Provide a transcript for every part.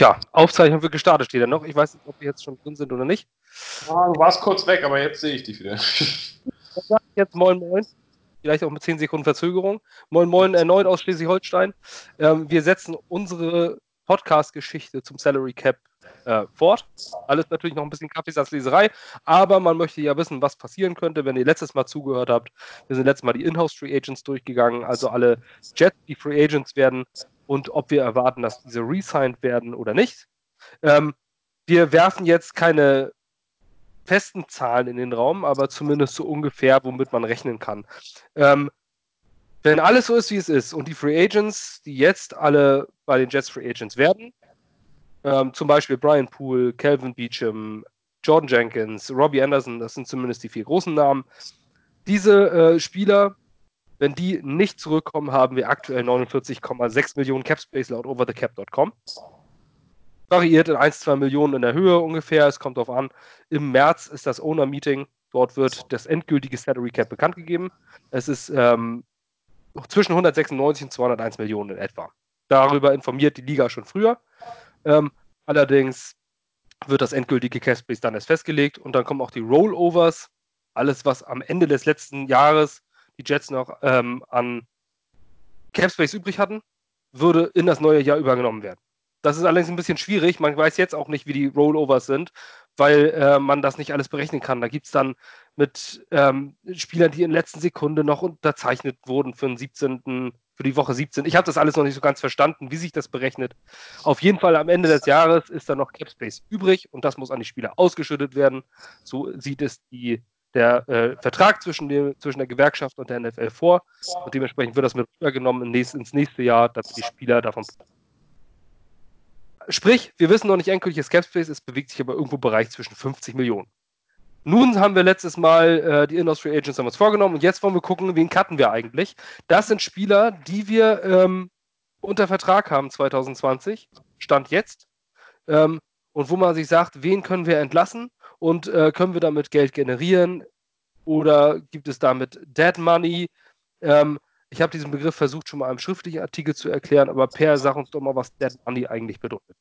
Tja, Aufzeichnung wird gestartet, steht da noch. Ich weiß nicht, ob wir jetzt schon drin sind oder nicht. Ah, du warst kurz weg, aber jetzt sehe ich dich wieder. Jetzt moin moin. Vielleicht auch mit 10 Sekunden Verzögerung. Moin moin erneut aus Schleswig-Holstein. Ähm, wir setzen unsere Podcast-Geschichte zum Salary Cap äh, fort. Alles natürlich noch ein bisschen Kaffeesatzleserei, aber man möchte ja wissen, was passieren könnte, wenn ihr letztes Mal zugehört habt. Wir sind letztes Mal die Inhouse Free Agents durchgegangen, also alle Jets, die Free Agents werden und ob wir erwarten, dass diese resigned werden oder nicht. Ähm, wir werfen jetzt keine festen Zahlen in den Raum, aber zumindest so ungefähr, womit man rechnen kann. Ähm, wenn alles so ist, wie es ist und die Free Agents, die jetzt alle bei den Jets Free Agents werden, ähm, zum Beispiel Brian Poole, Calvin Beecham, Jordan Jenkins, Robbie Anderson, das sind zumindest die vier großen Namen. Diese äh, Spieler wenn die nicht zurückkommen, haben wir aktuell 49,6 Millionen Capspace laut overthecap.com. Variiert in 1, 2 Millionen in der Höhe ungefähr. Es kommt darauf an. Im März ist das Owner-Meeting. Dort wird das endgültige Salary Cap bekannt gegeben. Es ist ähm, zwischen 196 und 201 Millionen in etwa. Darüber informiert die Liga schon früher. Ähm, allerdings wird das endgültige Capspace dann erst festgelegt und dann kommen auch die Rollovers. Alles, was am Ende des letzten Jahres die Jets noch ähm, an Capspace übrig hatten, würde in das neue Jahr übergenommen werden. Das ist allerdings ein bisschen schwierig. Man weiß jetzt auch nicht, wie die Rollovers sind, weil äh, man das nicht alles berechnen kann. Da gibt es dann mit ähm, Spielern, die in letzter Sekunde noch unterzeichnet wurden für den 17., für die Woche 17. Ich habe das alles noch nicht so ganz verstanden, wie sich das berechnet. Auf jeden Fall am Ende des Jahres ist da noch Capspace übrig und das muss an die Spieler ausgeschüttet werden. So sieht es die der äh, Vertrag zwischen, dem, zwischen der Gewerkschaft und der NFL vor. Und dementsprechend wird das mit rübergenommen ins nächste Jahr, dass die Spieler davon. Sprich, wir wissen noch nicht endgültiges Capspace, es bewegt sich aber irgendwo im Bereich zwischen 50 Millionen. Nun haben wir letztes Mal äh, die Industry Agents haben uns vorgenommen und jetzt wollen wir gucken, wen cutten wir eigentlich. Das sind Spieler, die wir ähm, unter Vertrag haben 2020, Stand jetzt. Ähm, und wo man sich sagt, wen können wir entlassen und äh, können wir damit Geld generieren oder gibt es damit Dead Money? Ähm, ich habe diesen Begriff versucht, schon mal im schriftlichen Artikel zu erklären, aber Per, sag uns doch mal, was Dead Money eigentlich bedeutet.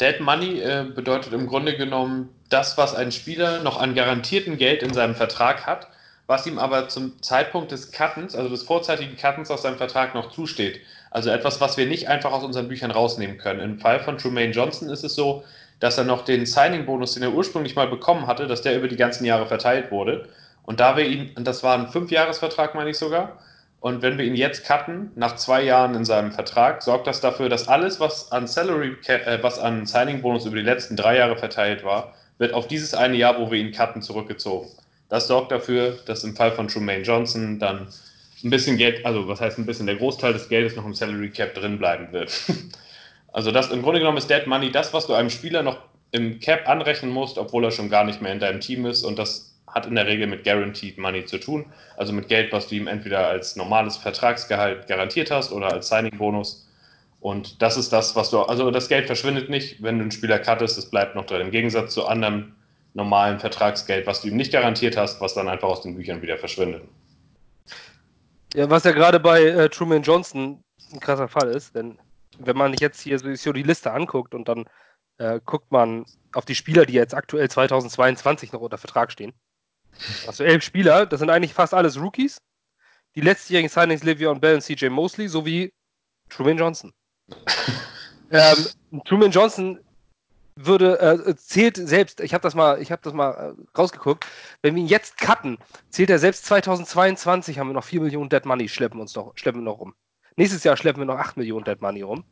Dead Money äh, bedeutet im Grunde genommen das, was ein Spieler noch an garantiertem Geld in seinem Vertrag hat, was ihm aber zum Zeitpunkt des Cuttens, also des vorzeitigen Cuttens aus seinem Vertrag noch zusteht. Also etwas, was wir nicht einfach aus unseren Büchern rausnehmen können. Im Fall von Trumaine Johnson ist es so, dass er noch den Signing-Bonus, den er ursprünglich mal bekommen hatte, dass der über die ganzen Jahre verteilt wurde. Und da wir ihn, das war ein Fünfjahresvertrag, meine ich sogar, und wenn wir ihn jetzt cutten, nach zwei Jahren in seinem Vertrag, sorgt das dafür, dass alles, was an Salary, äh, was an Signing-Bonus über die letzten drei Jahre verteilt war, wird auf dieses eine Jahr, wo wir ihn cutten, zurückgezogen. Das sorgt dafür, dass im Fall von Trumaine Johnson dann ein bisschen Geld, also was heißt ein bisschen, der Großteil des Geldes noch im Salary Cap drin bleiben wird. Also das im Grunde genommen ist Dead Money das, was du einem Spieler noch im Cap anrechnen musst, obwohl er schon gar nicht mehr in deinem Team ist und das hat in der Regel mit Guaranteed Money zu tun, also mit Geld, was du ihm entweder als normales Vertragsgehalt garantiert hast oder als Signing-Bonus. Und das ist das, was du, also das Geld verschwindet nicht, wenn du einen Spieler cuttest, es bleibt noch drin. Im Gegensatz zu anderem normalen Vertragsgeld, was du ihm nicht garantiert hast, was dann einfach aus den Büchern wieder verschwindet. Ja, was ja gerade bei äh, Truman Johnson ein krasser Fall ist, denn wenn man jetzt hier so, die Liste anguckt und dann äh, guckt man auf die Spieler, die jetzt aktuell 2022 noch unter Vertrag stehen. Also elf Spieler, das sind eigentlich fast alles Rookies. Die letztjährigen Signings Le'Veon Bell und CJ Mosley sowie Truman Johnson. ähm, Truman Johnson würde äh, zählt selbst, ich habe das mal, ich habe das mal äh, rausgeguckt, wenn wir ihn jetzt cutten, zählt er selbst 2022 haben wir noch 4 Millionen Dead Money schleppen uns noch schleppen noch rum. Nächstes Jahr schleppen wir noch 8 Millionen Dead Money rum.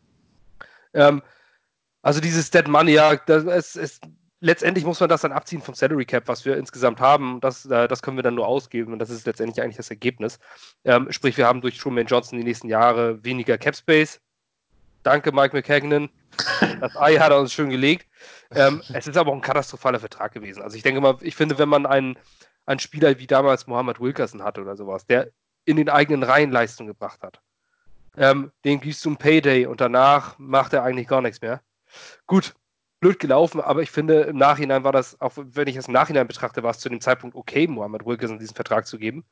Ähm, also dieses Dead Money, ja, das ist, ist, letztendlich muss man das dann abziehen vom Salary Cap, was wir insgesamt haben. Das, äh, das können wir dann nur ausgeben und das ist letztendlich eigentlich das Ergebnis. Ähm, sprich, wir haben durch Truman Johnson die nächsten Jahre weniger Cap Space. Danke, Mike McKagan. Das Ei hat er uns schön gelegt. Ähm, es ist aber auch ein katastrophaler Vertrag gewesen. Also ich denke mal, ich finde, wenn man einen, einen Spieler wie damals Mohammed Wilkerson hatte oder sowas, der in den eigenen Reihen Leistung gebracht hat, ähm, den gibst du ein Payday und danach macht er eigentlich gar nichts mehr. Gut, blöd gelaufen, aber ich finde, im Nachhinein war das, auch wenn ich es im Nachhinein betrachte, war es zu dem Zeitpunkt okay, Mohammed Wilkerson diesen Vertrag zu geben,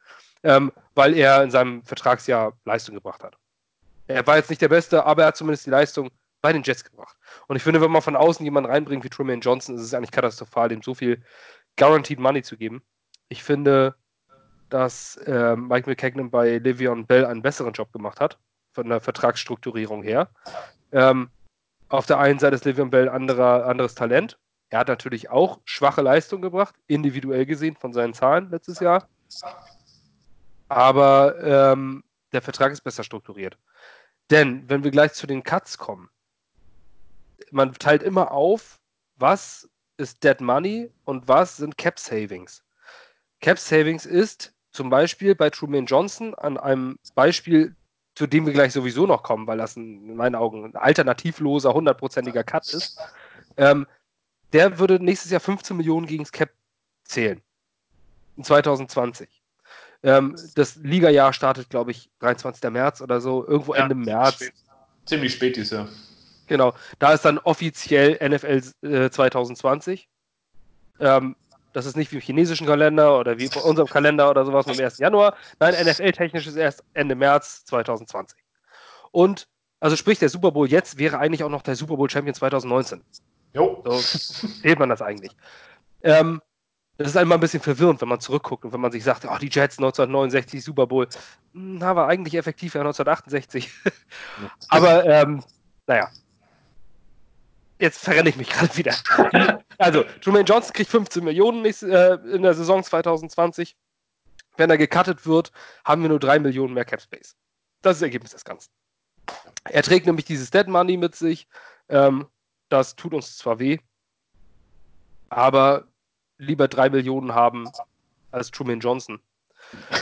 ähm, weil er in seinem Vertragsjahr Leistung gebracht hat. Er war jetzt nicht der Beste, aber er hat zumindest die Leistung bei den Jets gebracht. Und ich finde, wenn man von außen jemanden reinbringt wie Truman Johnson, ist es eigentlich katastrophal, dem so viel Guaranteed Money zu geben. Ich finde, dass äh, Mike McKagan bei Livion Bell einen besseren Job gemacht hat, von der Vertragsstrukturierung her. Ähm, auf der einen Seite ist Livion Bell anderer, anderes Talent. Er hat natürlich auch schwache Leistung gebracht, individuell gesehen von seinen Zahlen letztes Jahr. Aber ähm, der Vertrag ist besser strukturiert. Denn wenn wir gleich zu den Cuts kommen, man teilt immer auf, was ist Dead Money und was sind Cap Savings. Cap Savings ist zum Beispiel bei Truman Johnson an einem Beispiel, zu dem wir gleich sowieso noch kommen, weil das ein, in meinen Augen ein alternativloser, hundertprozentiger Cut ist. Ähm, der würde nächstes Jahr 15 Millionen gegen das Cap zählen. In 2020. Ähm, das Liga-Jahr startet, glaube ich, 23. März oder so, irgendwo ja, Ende März. Spät. Ziemlich spät dieses Jahr. Genau, da ist dann offiziell NFL äh, 2020. Ähm, das ist nicht wie im chinesischen Kalender oder wie bei unserem Kalender oder sowas am 1. Januar. Nein, NFL-technisch ist erst Ende März 2020. Und, also sprich, der Super Bowl jetzt wäre eigentlich auch noch der Super Bowl Champion 2019. Jo. So zählt man das eigentlich. Ähm, das ist einmal ein bisschen verwirrend, wenn man zurückguckt und wenn man sich sagt, oh, die Jets 1969 Super Bowl, na, hm, war eigentlich effektiv ja 1968. Aber, ähm, naja. Jetzt verrenne ich mich gerade wieder. also, Truman Johnson kriegt 15 Millionen äh, in der Saison 2020. Wenn er gecuttet wird, haben wir nur 3 Millionen mehr Cap Space. Das ist das Ergebnis des Ganzen. Er trägt nämlich dieses Dead Money mit sich. Ähm, das tut uns zwar weh, aber lieber drei Millionen haben als Truman Johnson.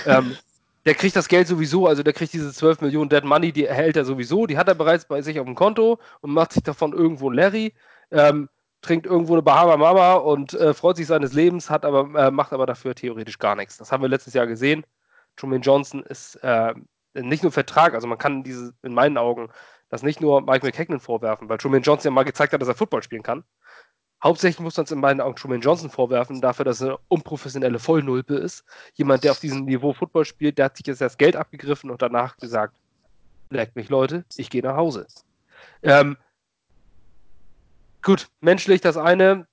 ähm, der kriegt das Geld sowieso, also der kriegt diese 12 Millionen Dead Money, die erhält er sowieso, die hat er bereits bei sich auf dem Konto und macht sich davon irgendwo ein Larry, ähm, trinkt irgendwo eine Bahama Mama und äh, freut sich seines Lebens, hat aber, äh, macht aber dafür theoretisch gar nichts. Das haben wir letztes Jahr gesehen. Truman Johnson ist äh, nicht nur Vertrag, also man kann diese, in meinen Augen, das nicht nur Mike McKagan vorwerfen, weil Truman Johnson ja mal gezeigt hat, dass er Football spielen kann. Hauptsächlich muss man es in meinen Augen Truman Johnson vorwerfen, dafür, dass er eine unprofessionelle Vollnulpe ist. Jemand, der auf diesem Niveau Football spielt, der hat sich jetzt das Geld abgegriffen und danach gesagt, leckt mich Leute, ich gehe nach Hause. Ähm, gut, menschlich das eine,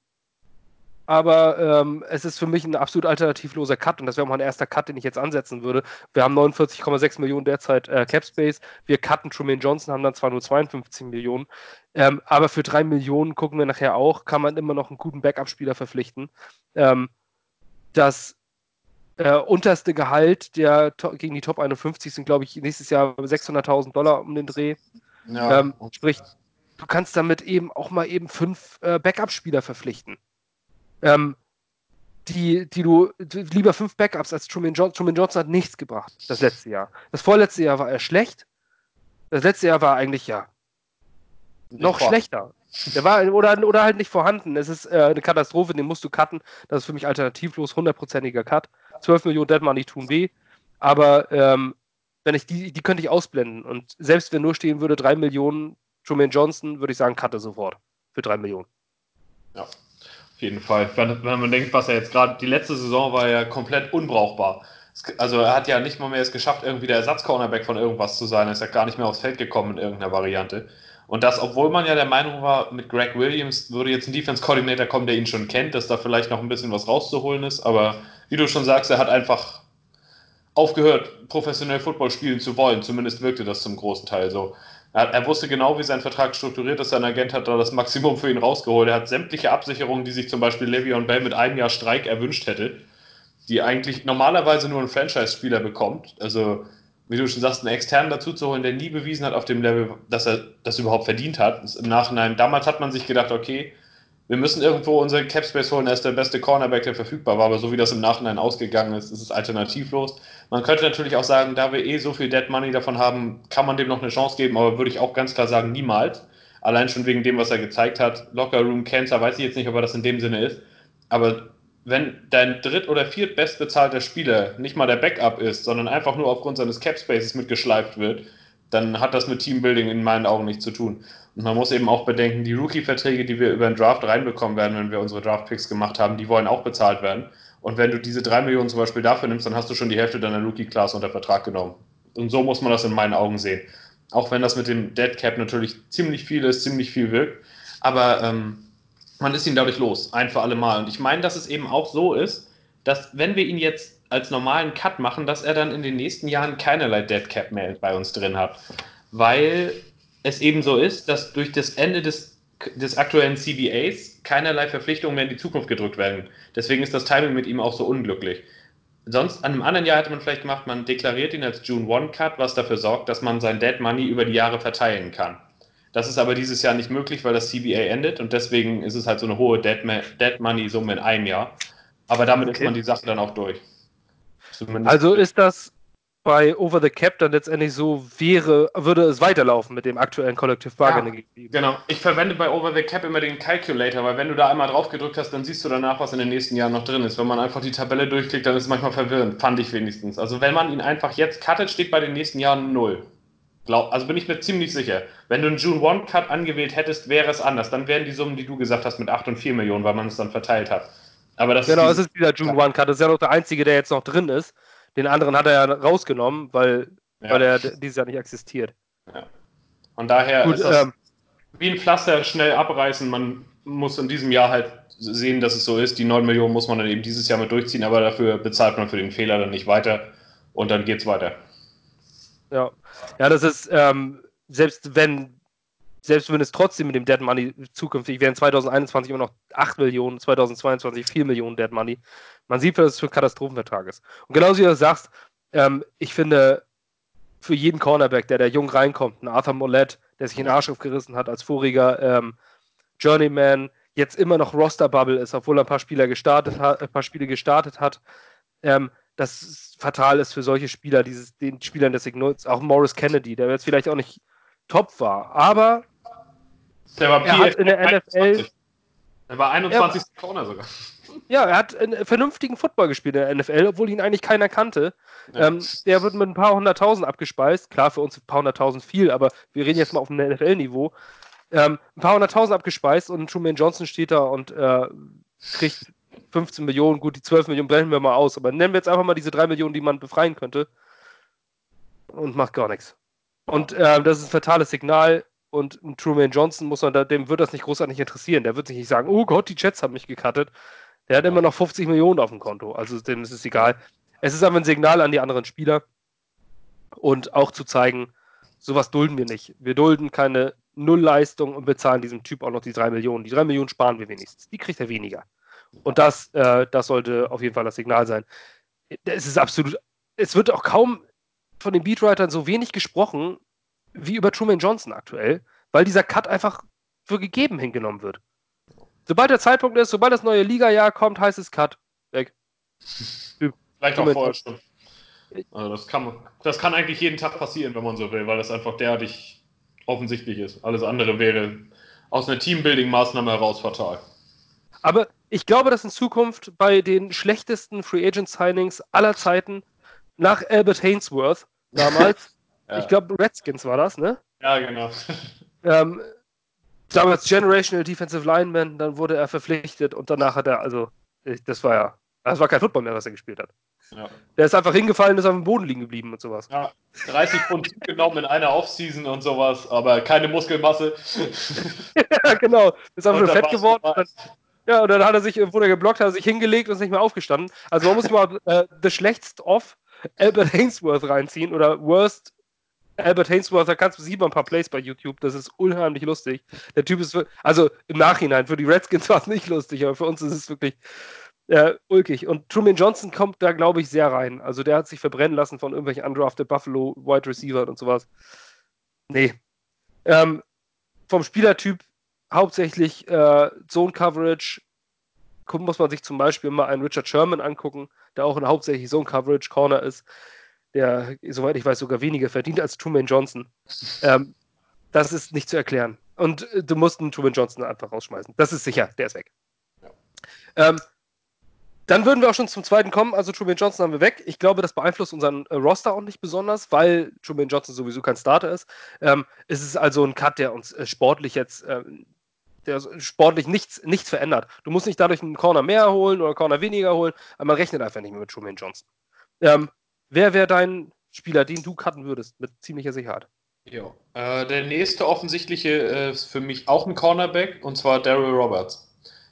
aber ähm, es ist für mich ein absolut alternativloser Cut und das wäre auch mein erster Cut, den ich jetzt ansetzen würde. Wir haben 49,6 Millionen derzeit äh, Cap Space. Wir cutten Truman Johnson, haben dann zwar nur 52 Millionen, ähm, aber für 3 Millionen gucken wir nachher auch, kann man immer noch einen guten Backup-Spieler verpflichten. Ähm, das äh, unterste Gehalt der gegen die Top 51 sind, glaube ich, nächstes Jahr 600.000 Dollar um den Dreh. Ja. Ähm, sprich, du kannst damit eben auch mal eben fünf äh, Backup-Spieler verpflichten ähm, die, die du lieber fünf Backups als Truman Johnson. Truman Johnson hat nichts gebracht, das letzte Jahr. Das vorletzte Jahr war er schlecht. Das letzte Jahr war eigentlich ja noch Boah. schlechter. Der war oder, oder halt nicht vorhanden. Es ist äh, eine Katastrophe, den musst du cutten. Das ist für mich alternativlos, hundertprozentiger Cut. 12 Millionen Dead Money tun weh. Aber ähm, wenn ich die, die könnte ich ausblenden. Und selbst wenn nur stehen würde, 3 Millionen Truman Johnson, würde ich sagen, cutte sofort. Für 3 Millionen. Ja jeden Fall. Wenn, wenn man denkt, was er jetzt gerade, die letzte Saison war ja komplett unbrauchbar. Also er hat ja nicht mal mehr es geschafft, irgendwie der Ersatz-Cornerback von irgendwas zu sein. Er ist ja gar nicht mehr aufs Feld gekommen in irgendeiner Variante. Und das, obwohl man ja der Meinung war, mit Greg Williams würde jetzt ein Defense-Coordinator kommen, der ihn schon kennt, dass da vielleicht noch ein bisschen was rauszuholen ist. Aber wie du schon sagst, er hat einfach aufgehört, professionell Football spielen zu wollen. Zumindest wirkte das zum großen Teil so. Er, wusste genau, wie sein Vertrag strukturiert ist. Sein Agent hat da das Maximum für ihn rausgeholt. Er hat sämtliche Absicherungen, die sich zum Beispiel Le'Veon Bell mit einem Jahr Streik erwünscht hätte, die eigentlich normalerweise nur ein Franchise-Spieler bekommt. Also, wie du schon sagst, einen externen dazu zu holen, der nie bewiesen hat auf dem Level, dass er das überhaupt verdient hat. Im Nachhinein, damals hat man sich gedacht, okay, wir müssen irgendwo unseren Capspace holen, er ist der beste Cornerback, der verfügbar war, aber so wie das im Nachhinein ausgegangen ist, ist es alternativlos. Man könnte natürlich auch sagen, da wir eh so viel Dead Money davon haben, kann man dem noch eine Chance geben, aber würde ich auch ganz klar sagen, niemals. Allein schon wegen dem, was er gezeigt hat. Locker Room Cancer, weiß ich jetzt nicht, ob er das in dem Sinne ist. Aber wenn dein dritt- oder viertbestbezahlter Spieler nicht mal der Backup ist, sondern einfach nur aufgrund seines Capspaces mitgeschleift wird, dann hat das mit Teambuilding in meinen Augen nichts zu tun. Und man muss eben auch bedenken, die Rookie-Verträge, die wir über den Draft reinbekommen werden, wenn wir unsere Draft-Picks gemacht haben, die wollen auch bezahlt werden. Und wenn du diese drei Millionen zum Beispiel dafür nimmst, dann hast du schon die Hälfte deiner Rookie-Class unter Vertrag genommen. Und so muss man das in meinen Augen sehen. Auch wenn das mit dem Dead Cap natürlich ziemlich viel ist, ziemlich viel wirkt. aber ähm, man ist ihn dadurch los, ein für alle Mal. Und ich meine, dass es eben auch so ist, dass wenn wir ihn jetzt als normalen Cut machen, dass er dann in den nächsten Jahren keinerlei Dead Cap mehr bei uns drin hat. Weil es eben so ist, dass durch das Ende des, des aktuellen CBAs keinerlei Verpflichtungen mehr in die Zukunft gedrückt werden. Deswegen ist das Timing mit ihm auch so unglücklich. Sonst, an einem anderen Jahr hätte man vielleicht gemacht, man deklariert ihn als June 1 Cut, was dafür sorgt, dass man sein Dead Money über die Jahre verteilen kann. Das ist aber dieses Jahr nicht möglich, weil das CBA endet und deswegen ist es halt so eine hohe Dead, Dead Money Summe in einem Jahr. Aber damit okay. ist man die Sache dann auch durch. Zumindest also ist das bei Over the Cap dann letztendlich so wäre, würde es weiterlaufen mit dem aktuellen Collective Bargaining. Ja, genau. Ich verwende bei Over the Cap immer den Calculator, weil wenn du da einmal drauf gedrückt hast, dann siehst du danach, was in den nächsten Jahren noch drin ist. Wenn man einfach die Tabelle durchklickt, dann ist es manchmal verwirrend, fand ich wenigstens. Also wenn man ihn einfach jetzt cuttet, steht bei den nächsten Jahren null. Glaub, also bin ich mir ziemlich sicher. Wenn du einen June 1 Cut angewählt hättest, wäre es anders. Dann wären die Summen, die du gesagt hast, mit 8 und 4 Millionen, weil man es dann verteilt hat. Aber das genau, ist es ist dieser June 1 Cut. Das ist ja noch der einzige, der jetzt noch drin ist. Den anderen hat er ja rausgenommen, weil, ja. weil er dieses Jahr nicht existiert. Ja. Von daher Gut, ist das ähm, wie ein Pflaster schnell abreißen. Man muss in diesem Jahr halt sehen, dass es so ist. Die 9 Millionen muss man dann eben dieses Jahr mit durchziehen, aber dafür bezahlt man für den Fehler dann nicht weiter und dann geht es weiter. Ja, ja, das ist, ähm, selbst wenn selbst wenn es trotzdem mit dem Dead Money zukünftig wären 2021 immer noch 8 Millionen, 2022 4 Millionen Dead Money. Man sieht, was das für ein Katastrophenvertrag ist. Und genauso wie du sagst, ähm, ich finde, für jeden Cornerback, der da jung reinkommt, ein Arthur Mollett, der sich in den Arsch aufgerissen hat als voriger ähm, Journeyman, jetzt immer noch Roster-Bubble ist, obwohl er ein paar Spieler gestartet hat, ein paar Spiele gestartet hat, ähm, das fatal ist für solche Spieler, dieses, den Spielern des Signals, auch Morris Kennedy, der jetzt vielleicht auch nicht top war, aber der war er hat in der 21. NFL. Er war 21. Er, Corner sogar. Ja, er hat einen vernünftigen Football gespielt in der NFL, obwohl ihn eigentlich keiner kannte. Ja. Ähm, der wird mit ein paar hunderttausend abgespeist. Klar, für uns ein paar hunderttausend viel, aber wir reden jetzt mal auf dem NFL-Niveau. Ähm, ein paar hunderttausend abgespeist und Truman Johnson steht da und äh, kriegt 15 Millionen. Gut, die 12 Millionen brechen wir mal aus, aber nennen wir jetzt einfach mal diese 3 Millionen, die man befreien könnte. Und macht gar nichts. Und äh, das ist ein fatales Signal und Truman Johnson muss man da, dem wird das nicht großartig interessieren. Der wird sich nicht sagen, oh Gott, die Jets haben mich gecuttet. Der hat immer noch 50 Millionen auf dem Konto. Also dem ist es egal. Es ist aber ein Signal an die anderen Spieler und auch zu zeigen, sowas dulden wir nicht. Wir dulden keine Nullleistung und bezahlen diesem Typ auch noch die drei Millionen. Die drei Millionen sparen wir wenigstens. Die kriegt er weniger. Und das, äh, das sollte auf jeden Fall das Signal sein. Es ist absolut, es wird auch kaum von den Beatwritern so wenig gesprochen wie über Truman Johnson aktuell, weil dieser Cut einfach für gegeben hingenommen wird. Sobald der Zeitpunkt ist, sobald das neue Liga-Jahr kommt, heißt es Cut. Weg. Vielleicht auch vorher schon. Also das, kann, das kann eigentlich jeden Tag passieren, wenn man so will, weil das einfach derartig offensichtlich ist. Alles andere wäre aus einer Teambuilding-Maßnahme heraus fatal. Aber ich glaube, dass in Zukunft bei den schlechtesten Free Agent Signings aller Zeiten nach Albert Hainsworth damals ja. Ich glaube, Redskins war das, ne? Ja, genau. Ähm, damals Generational Defensive Lineman, dann wurde er verpflichtet und danach hat er, also, das war ja, das war kein Football mehr, was er gespielt hat. Ja. Der ist einfach hingefallen, ist auf dem Boden liegen geblieben und sowas. Ja, 30 Pfund genommen in einer Offseason und sowas, aber keine Muskelmasse. ja, genau. Ist einfach nur fett geworden. Dann, ja, und dann hat er sich, wurde er geblockt, hat er sich hingelegt und ist nicht mehr aufgestanden. Also man muss mal äh, The Schlechtst Off Albert Hainsworth reinziehen oder Worst Albert Hainsworth, da kannst du sieht man ein paar Plays bei YouTube, das ist unheimlich lustig. Der Typ ist, also im Nachhinein, für die Redskins war es nicht lustig, aber für uns ist es wirklich äh, ulkig. Und Truman Johnson kommt da, glaube ich, sehr rein. Also der hat sich verbrennen lassen von irgendwelchen undrafted Buffalo Wide Receiver und sowas. Nee. Ähm, vom Spielertyp hauptsächlich äh, Zone Coverage. Muss man sich zum Beispiel mal einen Richard Sherman angucken, der auch ein hauptsächlich Zone Coverage Corner ist der, soweit ich weiß, sogar weniger verdient als Truman Johnson. Ähm, das ist nicht zu erklären. Und äh, du musst einen Truman Johnson einfach rausschmeißen. Das ist sicher, der ist weg. Ja. Ähm, dann würden wir auch schon zum zweiten kommen. Also Truman Johnson haben wir weg. Ich glaube, das beeinflusst unseren äh, Roster auch nicht besonders, weil Truman Johnson sowieso kein Starter ist. Ähm, es ist also ein Cut, der uns äh, sportlich jetzt, äh, der sportlich nichts, nichts verändert. Du musst nicht dadurch einen Corner mehr holen oder einen Corner weniger holen, aber man rechnet einfach nicht mehr mit Truman Johnson. Ähm, Wer wäre dein Spieler, den du cutten würdest, mit ziemlicher Sicherheit? Ja. Äh, der nächste offensichtliche äh, ist für mich auch ein Cornerback und zwar Daryl Roberts.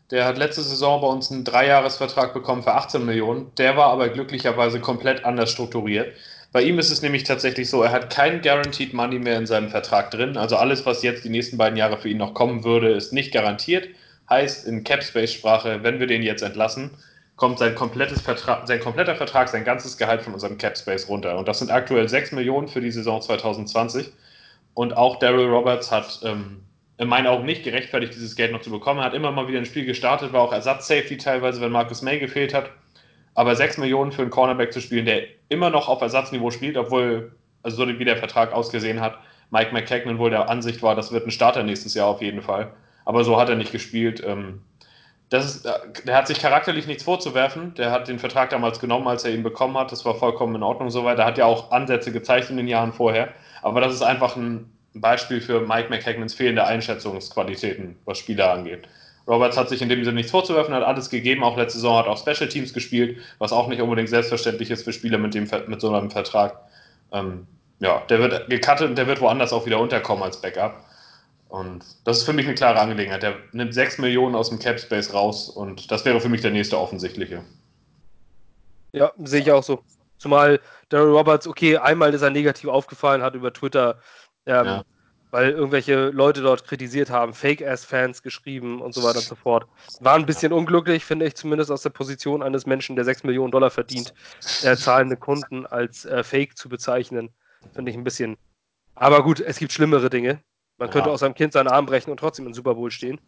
Der hat letzte Saison bei uns einen Dreijahresvertrag bekommen für 18 Millionen. Der war aber glücklicherweise komplett anders strukturiert. Bei ihm ist es nämlich tatsächlich so, er hat kein Guaranteed Money mehr in seinem Vertrag drin. Also alles, was jetzt die nächsten beiden Jahre für ihn noch kommen würde, ist nicht garantiert. Heißt in Capspace-Sprache, wenn wir den jetzt entlassen, kommt sein, komplettes Vertrag, sein kompletter Vertrag, sein ganzes Gehalt von unserem Capspace runter. Und das sind aktuell 6 Millionen für die Saison 2020. Und auch Daryl Roberts hat ähm, in meinen Augen nicht gerechtfertigt, dieses Geld noch zu bekommen. Er hat immer mal wieder ein Spiel gestartet, war auch Ersatz-Safety teilweise, wenn Marcus May gefehlt hat. Aber 6 Millionen für einen Cornerback zu spielen, der immer noch auf Ersatzniveau spielt, obwohl, also so wie der Vertrag ausgesehen hat, Mike McKagan wohl der Ansicht war, das wird ein Starter nächstes Jahr auf jeden Fall. Aber so hat er nicht gespielt. Ähm, das äh, der hat sich charakterlich nichts vorzuwerfen. Der hat den Vertrag damals genommen, als er ihn bekommen hat. Das war vollkommen in Ordnung soweit. Er hat ja auch Ansätze gezeigt in den Jahren vorher. Aber das ist einfach ein Beispiel für Mike McKagnans fehlende Einschätzungsqualitäten, was Spieler angeht. Roberts hat sich in dem Sinne nichts vorzuwerfen, hat alles gegeben. Auch letzte Saison hat auch Special Teams gespielt, was auch nicht unbedingt selbstverständlich ist für Spieler mit, dem, mit so einem Vertrag. Ähm, ja, der wird gecuttet und der wird woanders auch wieder unterkommen als Backup. Und das ist für mich eine klare Angelegenheit. Der nimmt 6 Millionen aus dem Cap Space raus und das wäre für mich der nächste offensichtliche. Ja, sehe ich auch so. Zumal Daryl Roberts, okay, einmal ist er negativ aufgefallen, hat über Twitter ähm, ja weil irgendwelche Leute dort kritisiert haben, Fake-Ass-Fans geschrieben und so weiter und so fort. War ein bisschen unglücklich, finde ich, zumindest aus der Position eines Menschen, der 6 Millionen Dollar verdient, äh, zahlende Kunden als äh, Fake zu bezeichnen. Finde ich ein bisschen. Aber gut, es gibt schlimmere Dinge. Man ja. könnte auch seinem Kind seinen Arm brechen und trotzdem im Super Bowl stehen.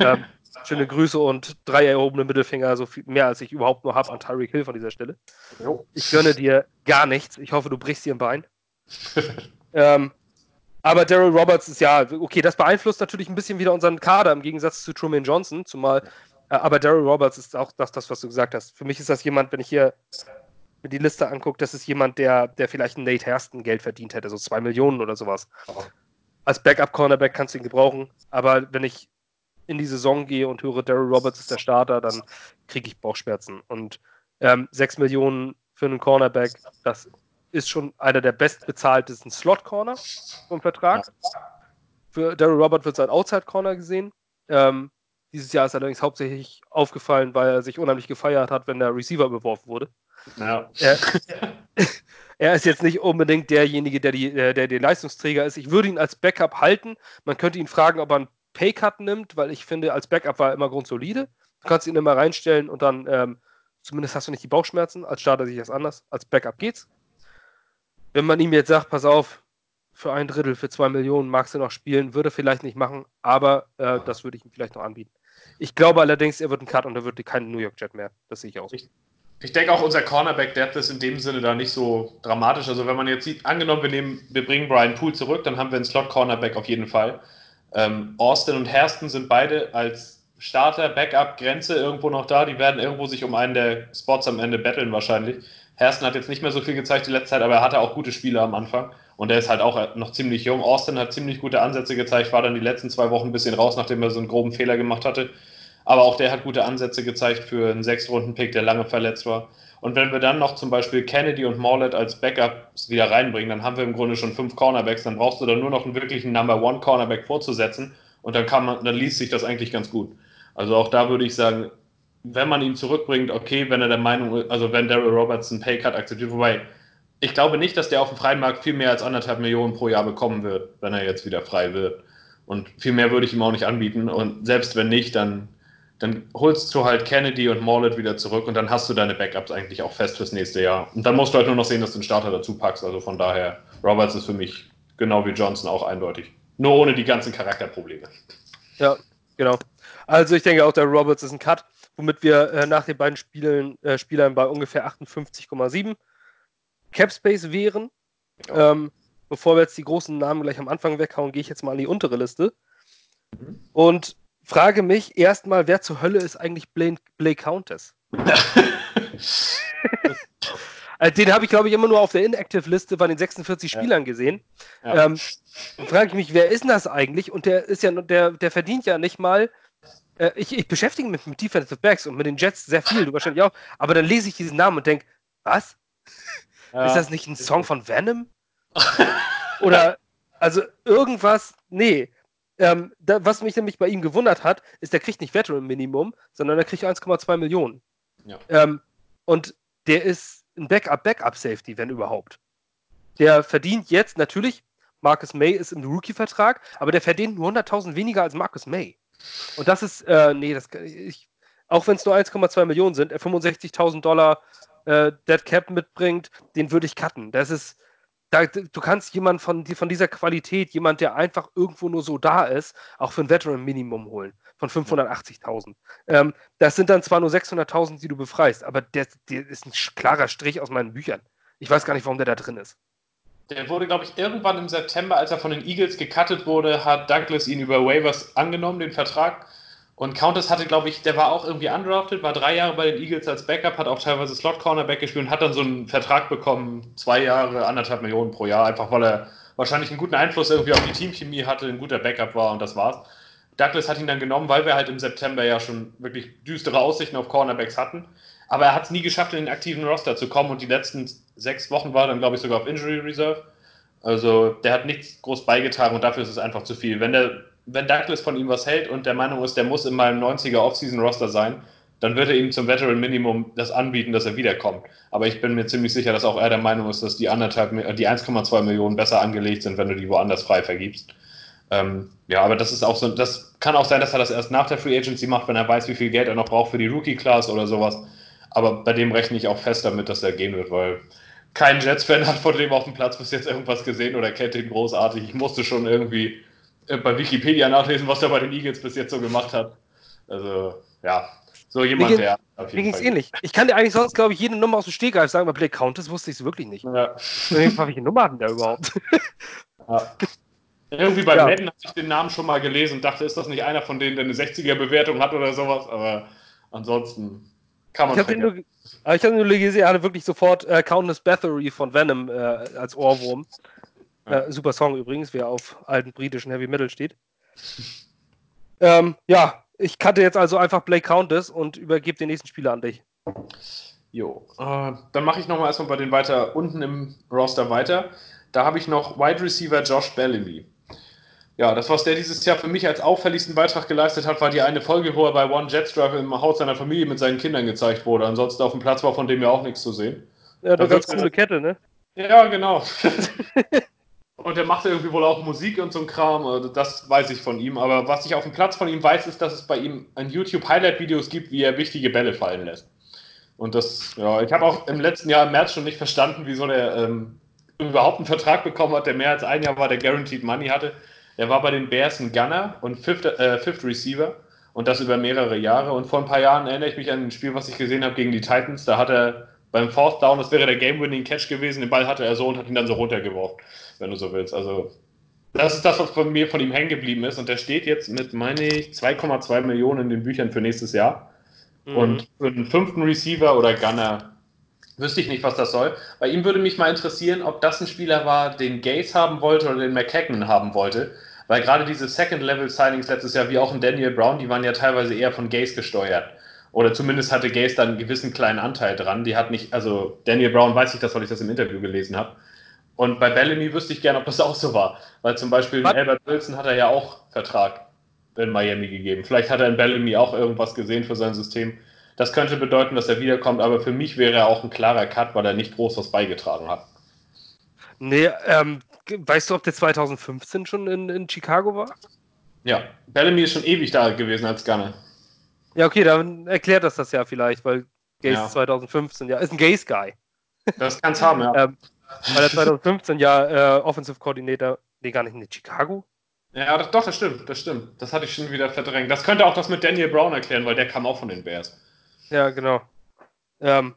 ähm, schöne Grüße und drei erhobene Mittelfinger, so viel mehr als ich überhaupt nur habe an Tyreek Hill von dieser Stelle. Jo. Ich gönne dir gar nichts. Ich hoffe, du brichst dir ein Bein. ähm, aber Daryl Roberts ist ja, okay, das beeinflusst natürlich ein bisschen wieder unseren Kader im Gegensatz zu Truman Johnson, zumal, äh, aber Daryl Roberts ist auch das, das, was du gesagt hast. Für mich ist das jemand, wenn ich hier mir die Liste angucke, das ist jemand, der, der vielleicht einen Nate Hairston Geld verdient hätte, so zwei Millionen oder sowas. Als Backup-Cornerback kannst du ihn gebrauchen, aber wenn ich in die Saison gehe und höre, Daryl Roberts ist der Starter, dann kriege ich Bauchschmerzen. Und ähm, 6 Millionen für einen Cornerback, das ist schon einer der bestbezahltesten Slot-Corner vom Vertrag. Für Daryl Robert wird es als Outside-Corner gesehen. Ähm, dieses Jahr ist allerdings hauptsächlich aufgefallen, weil er sich unheimlich gefeiert hat, wenn der Receiver beworfen wurde. Ja. Er, er, ist jetzt nicht unbedingt derjenige, der, die, der, der Leistungsträger ist. Ich würde ihn als Backup halten. Man könnte ihn fragen, ob er einen Paycut nimmt, weil ich finde, als Backup war er immer grundsolide. Du kannst ihn immer reinstellen und dann ähm, zumindest hast du nicht die Bauchschmerzen. Als Starter sich das anders. Als Backup geht's wenn man ihm jetzt sagt, pass auf, für ein Drittel, für zwei Millionen magst du noch spielen, würde er vielleicht nicht machen, aber äh, das würde ich ihm vielleicht noch anbieten. Ich glaube allerdings, er wird einen Cut und er wird keinen New York Jet mehr. Das sehe ich auch. Ich, ich denke auch, unser Cornerback-Depth ist in dem Sinne da nicht so dramatisch. Also wenn man jetzt sieht, angenommen, wir, nehmen, wir bringen Brian Poole zurück, dann haben wir einen Slot-Cornerback auf jeden Fall. Ähm, Austin und Hairston sind beide als Starter, Backup, Grenze irgendwo noch da. Die werden irgendwo sich um einen der Spots am Ende betteln wahrscheinlich. Hersten hat jetzt nicht mehr so viel gezeigt die letzte Zeit, aber er hatte auch gute Spiele am Anfang. Und er ist halt auch noch ziemlich jung. Austin hat ziemlich gute Ansätze gezeigt, war dann die letzten zwei Wochen ein bisschen raus, nachdem er so einen groben Fehler gemacht hatte. Aber auch der hat gute Ansätze gezeigt für einen Sechs-Runden-Pick, der lange verletzt war. Und wenn wir dann noch zum Beispiel Kennedy und Morlett als Backups wieder reinbringen, dann haben wir im Grunde schon fünf Cornerbacks. Dann brauchst du dann nur noch einen wirklichen Number One Cornerback vorzusetzen. Und dann kann man, dann liest sich das eigentlich ganz gut. Also auch da würde ich sagen, wenn man ihn zurückbringt, okay, wenn er der Meinung also wenn Daryl Roberts einen Paycut akzeptiert, wobei ich glaube nicht, dass der auf dem freien Markt viel mehr als anderthalb Millionen pro Jahr bekommen wird, wenn er jetzt wieder frei wird. Und viel mehr würde ich ihm auch nicht anbieten. Und selbst wenn nicht, dann, dann holst du halt Kennedy und Morlett wieder zurück und dann hast du deine Backups eigentlich auch fest fürs nächste Jahr. Und dann musst du halt nur noch sehen, dass du einen Starter dazu packst. Also von daher, Roberts ist für mich genau wie Johnson auch eindeutig. Nur ohne die ganzen Charakterprobleme. Ja, genau. Also ich denke auch, der Roberts ist ein Cut womit wir äh, nach den beiden Spielen, äh, Spielern bei ungefähr 58,7 Capspace wären. Ja. Ähm, bevor wir jetzt die großen Namen gleich am Anfang weghauen, gehe ich jetzt mal an die untere Liste mhm. und frage mich erstmal, wer zur Hölle ist eigentlich Blake, Blake Countess? Äh, den habe ich, glaube ich, immer nur auf der Inactive-Liste bei den 46 ja. Spielern gesehen. Ja. Ähm, frage ich mich, wer ist denn das eigentlich? Und der ist ja, der, der verdient ja nicht mal äh, ich, ich, beschäftige mich mit Defensive Backs und mit den Jets sehr viel, du wahrscheinlich auch, aber dann lese ich diesen Namen und denke, was? Ja. Ist das nicht ein Song von Venom? Oder Also irgendwas, nee. Ähm, da, was mich nämlich bei ihm gewundert hat, ist, der kriegt nicht Veteran-Minimum, sondern er kriegt 1,2 Millionen. Ja. Ähm, und der ist ein Backup-Backup-Safety, wenn überhaupt. Der verdient jetzt natürlich, Marcus May ist im Rookie-Vertrag, aber der verdient nur 100.000 weniger als Marcus May. Und das ist, äh, nee, das ich, auch wenn es nur 1,2 Millionen sind, er 65.000 Dollar äh, Dead Cap mitbringt, den würde ich cutten. Das ist, da, du kannst jemanden von, von dieser Qualität, jemand, der einfach irgendwo nur so da ist, auch für ein Veteran-Minimum holen von 580.000. Ähm, das sind dann zwar nur 600.000, die du befreist, aber der, der ist ein klarer Strich aus meinen Büchern. Ich weiß gar nicht, warum der da drin ist. Der wurde, glaube ich, irgendwann im September, als er von den Eagles gecuttet wurde, hat Douglas ihn über Waivers angenommen, den Vertrag. Und Countess hatte, glaube ich, der war auch irgendwie undrafted, war drei Jahre bei den Eagles als Backup, hat auch teilweise Slot-Cornerback gespielt und hat dann so einen Vertrag bekommen, zwei Jahre, anderthalb Millionen pro Jahr, einfach weil er wahrscheinlich einen guten Einfluss irgendwie auf die Teamchemie hatte, ein guter Backup war und das war's. Douglas hat ihn dann genommen, weil wir halt im September ja schon wirklich düstere Aussichten auf Cornerbacks hatten. Aber er hat es nie geschafft, in den aktiven Roster zu kommen und die letzten sechs Wochen war dann, glaube ich, sogar auf Injury Reserve. Also der hat nichts groß beigetragen und dafür ist es einfach zu viel. Wenn der wenn Douglas von ihm was hält und der Meinung ist, der muss in meinem 90er Offseason-Roster sein, dann wird er ihm zum Veteran Minimum das anbieten, dass er wiederkommt. Aber ich bin mir ziemlich sicher, dass auch er der Meinung ist, dass die die 1,2 Millionen besser angelegt sind, wenn du die woanders frei vergibst. Ähm, ja, aber das ist auch so, das kann auch sein, dass er das erst nach der Free Agency macht, wenn er weiß, wie viel Geld er noch braucht für die Rookie Class oder sowas. Aber bei dem rechne ich auch fest damit, dass er gehen wird, weil kein Jets-Fan hat von dem auf dem Platz bis jetzt irgendwas gesehen oder kennt ihn großartig. Ich musste schon irgendwie bei Wikipedia nachlesen, was er bei den Eagles bis jetzt so gemacht hat. Also, ja, so jemand, mir der. Mir ging es ähnlich. Ich kann dir eigentlich sonst, glaube ich, jede Nummer aus dem Stegreif sagen, aber Blake Countess wusste ich es wirklich nicht. Ja. Welche Nummer hatten der überhaupt? Ja. Irgendwie bei ja. Madden habe ich den Namen schon mal gelesen und dachte, ist das nicht einer von denen, der eine 60er-Bewertung hat oder sowas? Aber ansonsten kann man. Ich habe nur, hab nur gelesen, er hatte wirklich sofort äh, Countess Bathory von Venom äh, als Ohrwurm. Ja. Äh, super Song übrigens, wer auf alten britischen Heavy Metal steht. ähm, ja, ich kannte jetzt also einfach Blake Countess und übergebe den nächsten Spieler an dich. Jo, äh, dann mache ich nochmal erstmal bei den weiter unten im Roster weiter. Da habe ich noch Wide Receiver Josh Bellamy. Ja, das, was der dieses Jahr für mich als auffälligsten Beitrag geleistet hat, war die eine Folge, wo er bei One Jetstrap im Haus seiner Familie mit seinen Kindern gezeigt wurde. Ansonsten auf dem Platz war von dem ja auch nichts zu sehen. Ja, eine ganz coole Kette, ne? Ja, genau. Und er macht irgendwie wohl auch Musik und so ein Kram, also das weiß ich von ihm. Aber was ich auf dem Platz von ihm weiß, ist, dass es bei ihm an YouTube Highlight-Videos gibt, wie er wichtige Bälle fallen lässt. Und das, ja, ich habe auch im letzten Jahr im März schon nicht verstanden, wieso der ähm, überhaupt einen Vertrag bekommen hat, der mehr als ein Jahr war, der Guaranteed Money hatte. Er war bei den Bears ein Gunner und Fifth, äh, Fifth Receiver und das über mehrere Jahre. Und vor ein paar Jahren erinnere ich mich an ein Spiel, was ich gesehen habe gegen die Titans. Da hat er beim Fourth Down, das wäre der Game-Winning-Catch gewesen, den Ball hatte er so und hat ihn dann so runtergeworfen wenn du so willst. Also, das ist das, was von mir von ihm hängen geblieben ist. Und der steht jetzt mit, meine ich, 2,2 Millionen in den Büchern für nächstes Jahr. Mhm. Und für den fünften Receiver oder Gunner wüsste ich nicht, was das soll. Bei ihm würde mich mal interessieren, ob das ein Spieler war, den Gates haben wollte oder den McKagan haben wollte. Weil gerade diese Second-Level-Signings letztes Jahr, wie auch in Daniel Brown, die waren ja teilweise eher von Gaze gesteuert. Oder zumindest hatte Gaze dann einen gewissen kleinen Anteil dran. Die hat nicht, also Daniel Brown weiß ich das, weil ich das im Interview gelesen habe. Und bei Bellamy wüsste ich gerne, ob das auch so war. Weil zum Beispiel in Albert Wilson hat er ja auch Vertrag in Miami gegeben. Vielleicht hat er in Bellamy auch irgendwas gesehen für sein System. Das könnte bedeuten, dass er wiederkommt, aber für mich wäre er auch ein klarer Cut, weil er nicht groß was beigetragen hat. Nee, ähm, weißt du, ob der 2015 schon in, in Chicago war? Ja, Bellamy ist schon ewig da gewesen als Gunner. Ja, okay, dann erklärt das das ja vielleicht, weil Gaze ja. 2015, ja, ist ein Gaze-Guy. Das kann's haben, ja. ähm, weil er 2015 ja äh, Offensive Coordinator, nee, gar nicht in Chicago. Ja, das, doch, das stimmt, das stimmt. Das hatte ich schon wieder verdrängt. Das könnte auch das mit Daniel Brown erklären, weil der kam auch von den Bears. Ja, genau. Ähm,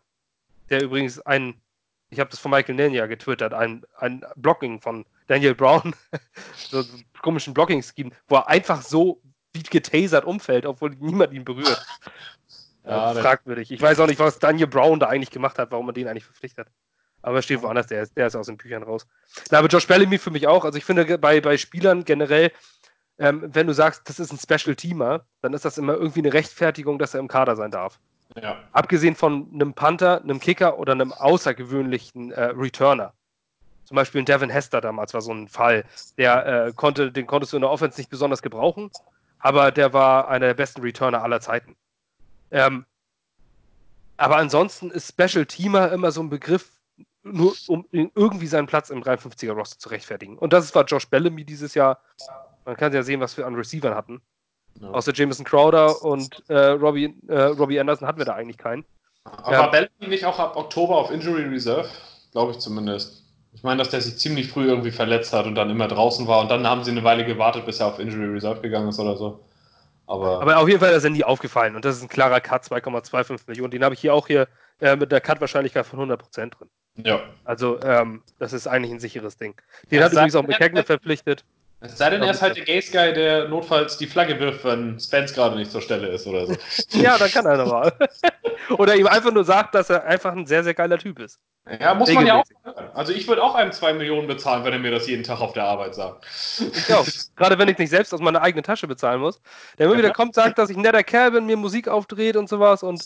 der übrigens ein, ich habe das von Michael Nania getwittert, ein, ein Blocking von Daniel Brown, so einen komischen Blocking-Scheme, wo er einfach so wie getasert umfällt, obwohl niemand ihn berührt. Ja, äh, fragwürdig. Ich weiß auch nicht, was Daniel Brown da eigentlich gemacht hat, warum man den eigentlich verpflichtet hat. Aber er steht woanders, der ist, der ist aus den Büchern raus. Na, aber Josh Bellamy für mich auch. Also ich finde bei, bei Spielern generell, ähm, wenn du sagst, das ist ein Special Teamer, dann ist das immer irgendwie eine Rechtfertigung, dass er im Kader sein darf. Ja. Abgesehen von einem Panther, einem Kicker oder einem außergewöhnlichen äh, Returner. Zum Beispiel ein Devin Hester damals war so ein Fall. Der äh, konnte, den konntest du in der Offense nicht besonders gebrauchen, aber der war einer der besten Returner aller Zeiten. Ähm, aber ansonsten ist Special Teamer immer so ein Begriff, nur um irgendwie seinen Platz im 53er Roster zu rechtfertigen. Und das war Josh Bellamy dieses Jahr. Man kann ja sehen, was wir an Receivern hatten. Ja. Außer Jameson Crowder und äh, Robbie, äh, Robbie Anderson hatten wir da eigentlich keinen. Aber ja. war Bellamy nicht auch ab Oktober auf Injury Reserve? Glaube ich zumindest. Ich meine, dass der sich ziemlich früh irgendwie verletzt hat und dann immer draußen war und dann haben sie eine Weile gewartet, bis er auf Injury Reserve gegangen ist oder so. Aber, Aber auf jeden Fall ist er nie aufgefallen und das ist ein klarer Cut, 2,25 Millionen. Den habe ich hier auch hier äh, mit der Cut-Wahrscheinlichkeit von 100% drin. Ja. Also, ähm, das ist eigentlich ein sicheres Ding. Den ja, hat übrigens auch McKagan verpflichtet. Es sei denn, er ist halt der Gaze Guy, der notfalls die Flagge wirft, wenn Spence gerade nicht zur Stelle ist oder so. ja, dann kann er nochmal. oder ihm einfach nur sagt, dass er einfach ein sehr, sehr geiler Typ ist. Ja, muss man ja auch. Also ich würde auch einem 2 Millionen bezahlen, wenn er mir das jeden Tag auf der Arbeit sagt. Ich auch. Gerade wenn ich nicht selbst aus meiner eigenen Tasche bezahlen muss. Der immer ja, wieder kommt, sagt, dass ich ein netter Kerl bin, mir Musik aufdreht und sowas und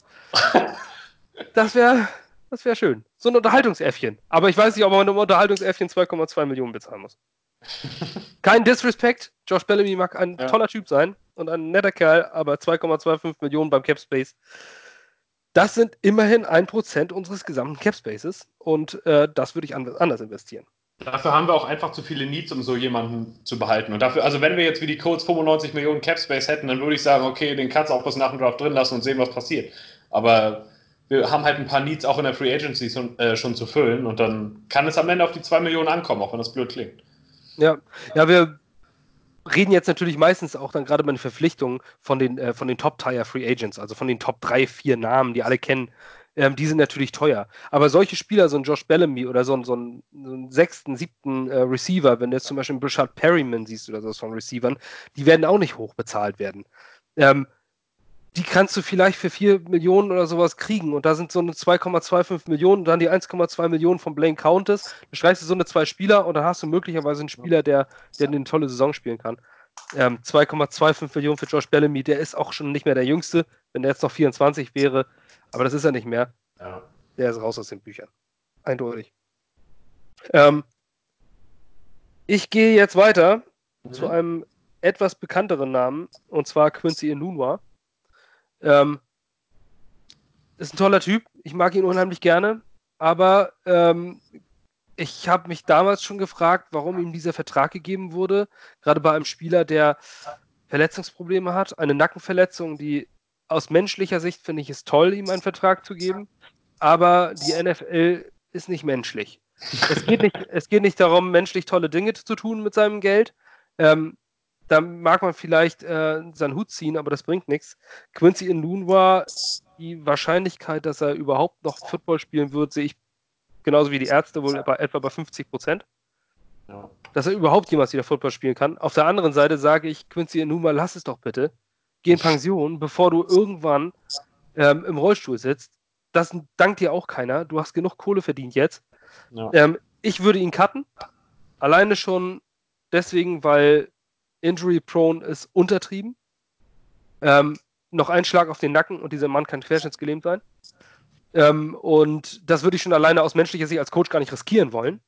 das wäre das wäre schön. So ein Unterhaltungsäffchen. Aber ich weiß nicht, ob man einem Unterhaltungsäffchen 2,2 Millionen bezahlen muss. Kein Disrespect. Josh Bellamy mag ein ja. toller Typ sein und ein netter Kerl, aber 2,25 Millionen beim Capspace. Das sind immerhin ein Prozent unseres gesamten Capspaces und äh, das würde ich anders investieren. Dafür haben wir auch einfach zu viele Needs, um so jemanden zu behalten. Und dafür, also wenn wir jetzt wie die Codes 95 Millionen Capspace hätten, dann würde ich sagen, okay, den kannst du auch bis nach dem Draft drin lassen und sehen, was passiert. Aber wir haben halt ein paar Needs auch in der Free Agency schon, äh, schon zu füllen und dann kann es am Ende auf die 2 Millionen ankommen, auch wenn das blöd klingt. Ja, ja, wir reden jetzt natürlich meistens auch dann gerade bei den Verpflichtungen von den, äh, von den Top-Tier-Free Agents, also von den Top 3, 4 Namen, die alle kennen. Ähm, die sind natürlich teuer. Aber solche Spieler, so ein Josh Bellamy oder so, so, einen, so einen sechsten, siebten äh, Receiver, wenn du jetzt zum Beispiel einen Brishard Perryman siehst oder so von Receivern, die werden auch nicht hoch bezahlt werden. Ähm, die kannst du vielleicht für 4 Millionen oder sowas kriegen. Und da sind so eine 2,25 Millionen und dann die 1,2 Millionen von Blaine Countess. Dann streichst du so eine zwei Spieler und dann hast du möglicherweise einen Spieler, der, der eine tolle Saison spielen kann. Ähm, 2,25 Millionen für Josh Bellamy, der ist auch schon nicht mehr der Jüngste, wenn der jetzt noch 24 wäre. Aber das ist er nicht mehr. Ja. Der ist raus aus den Büchern. Eindeutig. Ähm, ich gehe jetzt weiter mhm. zu einem etwas bekannteren Namen, und zwar Quincy Enunwa. Ähm, ist ein toller Typ. Ich mag ihn unheimlich gerne. Aber ähm, ich habe mich damals schon gefragt, warum ihm dieser Vertrag gegeben wurde. Gerade bei einem Spieler, der Verletzungsprobleme hat, eine Nackenverletzung, die aus menschlicher Sicht finde ich es toll, ihm einen Vertrag zu geben. Aber die NFL ist nicht menschlich. Es geht nicht, es geht nicht darum, menschlich tolle Dinge zu tun mit seinem Geld. Ähm, da mag man vielleicht äh, seinen Hut ziehen, aber das bringt nichts. Quincy Inunwa, die Wahrscheinlichkeit, dass er überhaupt noch Football spielen wird, sehe ich genauso wie die Ärzte wohl bei, etwa bei 50 Prozent. Ja. Dass er überhaupt jemals wieder Football spielen kann. Auf der anderen Seite sage ich, Quincy Inunwa, lass es doch bitte. Geh in Pension, bevor du irgendwann ähm, im Rollstuhl sitzt. Das dankt dir auch keiner. Du hast genug Kohle verdient jetzt. Ja. Ähm, ich würde ihn cutten. Alleine schon deswegen, weil Injury prone ist untertrieben. Ähm, noch ein Schlag auf den Nacken und dieser Mann kann querschnittsgelähmt sein. Ähm, und das würde ich schon alleine aus menschlicher Sicht als Coach gar nicht riskieren wollen.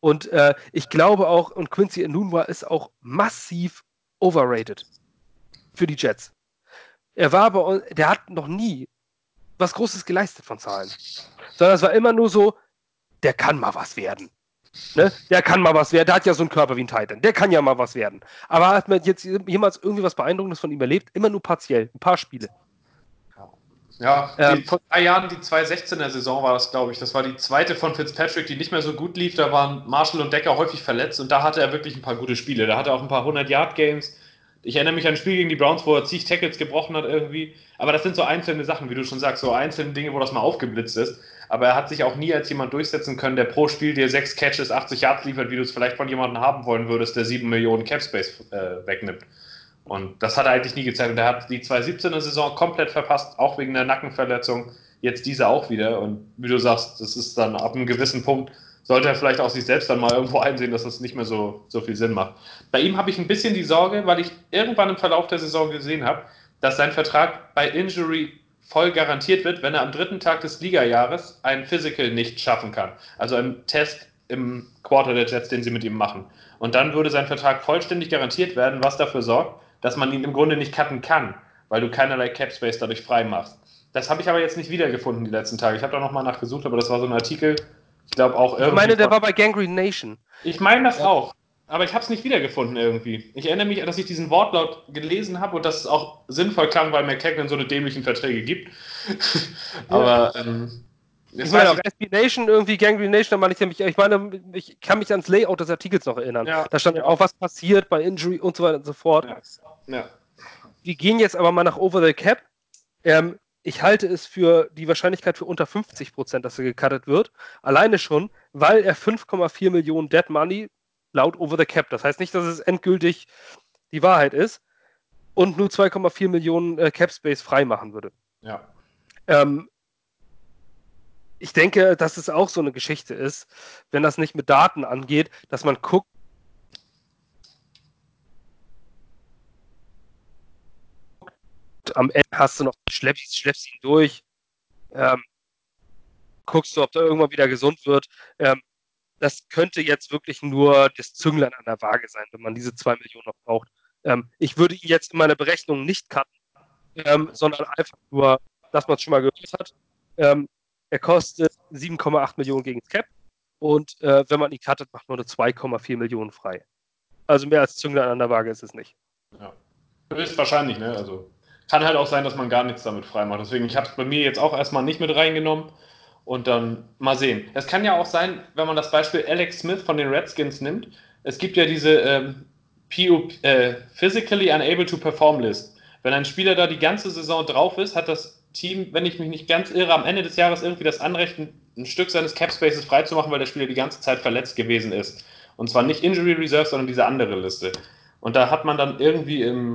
Und äh, ich glaube auch, und Quincy Enunwa ist auch massiv overrated für die Jets. Er war aber, der hat noch nie was Großes geleistet von Zahlen. Sondern es war immer nur so, der kann mal was werden. Ne? Der kann mal was werden. Der hat ja so einen Körper wie ein Titan. Der kann ja mal was werden. Aber hat man jetzt jemals irgendwie was Beeindruckendes von ihm erlebt? Immer nur partiell. Ein paar Spiele. Ja, ähm, vor drei Jahren, die 2016er Saison war das, glaube ich. Das war die zweite von Fitzpatrick, die nicht mehr so gut lief. Da waren Marshall und Decker häufig verletzt und da hatte er wirklich ein paar gute Spiele. Da hatte er auch ein paar 100-Yard-Games. Ich erinnere mich an ein Spiel gegen die Browns, wo er zig Tackles gebrochen hat irgendwie. Aber das sind so einzelne Sachen, wie du schon sagst, so einzelne Dinge, wo das mal aufgeblitzt ist aber er hat sich auch nie als jemand durchsetzen können, der pro Spiel dir sechs Catches, 80 Yards liefert, wie du es vielleicht von jemandem haben wollen würdest, der sieben Millionen Capspace äh, wegnimmt. Und das hat er eigentlich nie gezeigt. Und er hat die 2017er Saison komplett verpasst, auch wegen der Nackenverletzung. Jetzt diese auch wieder. Und wie du sagst, das ist dann ab einem gewissen Punkt, sollte er vielleicht auch sich selbst dann mal irgendwo einsehen, dass das nicht mehr so, so viel Sinn macht. Bei ihm habe ich ein bisschen die Sorge, weil ich irgendwann im Verlauf der Saison gesehen habe, dass sein Vertrag bei Injury voll garantiert wird, wenn er am dritten Tag des Ligajahres ein Physical nicht schaffen kann. Also ein Test im Quarter der Jets, den sie mit ihm machen. Und dann würde sein Vertrag vollständig garantiert werden, was dafür sorgt, dass man ihn im Grunde nicht cutten kann, weil du keinerlei Cap Space dadurch frei machst. Das habe ich aber jetzt nicht wiedergefunden die letzten Tage. Ich habe da nochmal nachgesucht, aber das war so ein Artikel, ich glaube auch irgendwie. Ich meine, der war bei Gangrene Nation. Ich meine das ja. auch. Aber ich habe es nicht wiedergefunden irgendwie. Ich erinnere mich, dass ich diesen Wortlaut gelesen habe und dass es auch sinnvoll klang, weil McKagan so eine dämlichen Verträge gibt. aber ähm, ich meine auch SB Nation, irgendwie Gangrene Nation, da meine ich nämlich, ich meine, ich kann mich ans Layout des Artikels noch erinnern. Ja. Da stand ja auch, was passiert bei Injury und so weiter und so fort. Ja. ja. Wir gehen jetzt aber mal nach Over the Cap. Ähm, ich halte es für die Wahrscheinlichkeit für unter 50 Prozent, dass er gecuttet wird. Alleine schon, weil er 5,4 Millionen Dead Money laut Over the Cap. Das heißt nicht, dass es endgültig die Wahrheit ist und nur 2,4 Millionen äh, Cap Space frei machen würde. Ja. Ähm, ich denke, dass es auch so eine Geschichte ist, wenn das nicht mit Daten angeht, dass man guckt, am Ende hast du noch, schleppst, schleppst ihn durch, ähm, guckst du, ob der irgendwann wieder gesund wird. Ähm, das könnte jetzt wirklich nur das Zünglein an der Waage sein, wenn man diese zwei Millionen noch braucht. Ähm, ich würde ihn jetzt in meiner Berechnung nicht cutten, ähm, sondern einfach nur, dass man es schon mal gehört hat. Ähm, er kostet 7,8 Millionen gegen das Cap und äh, wenn man ihn cuttet, macht man nur 2,4 Millionen frei. Also mehr als Zünglein an der Waage ist es nicht. Ja. Ist wahrscheinlich, ne? Also kann halt auch sein, dass man gar nichts damit frei macht. Deswegen, ich habe es bei mir jetzt auch erstmal nicht mit reingenommen und dann mal sehen. Es kann ja auch sein, wenn man das Beispiel Alex Smith von den Redskins nimmt, es gibt ja diese ähm, PU, äh, Physically Unable to Perform List. Wenn ein Spieler da die ganze Saison drauf ist, hat das Team, wenn ich mich nicht ganz irre, am Ende des Jahres irgendwie das Anrecht, ein Stück seines Cap Spaces freizumachen, weil der Spieler die ganze Zeit verletzt gewesen ist. Und zwar nicht Injury Reserve, sondern diese andere Liste. Und da hat man dann irgendwie im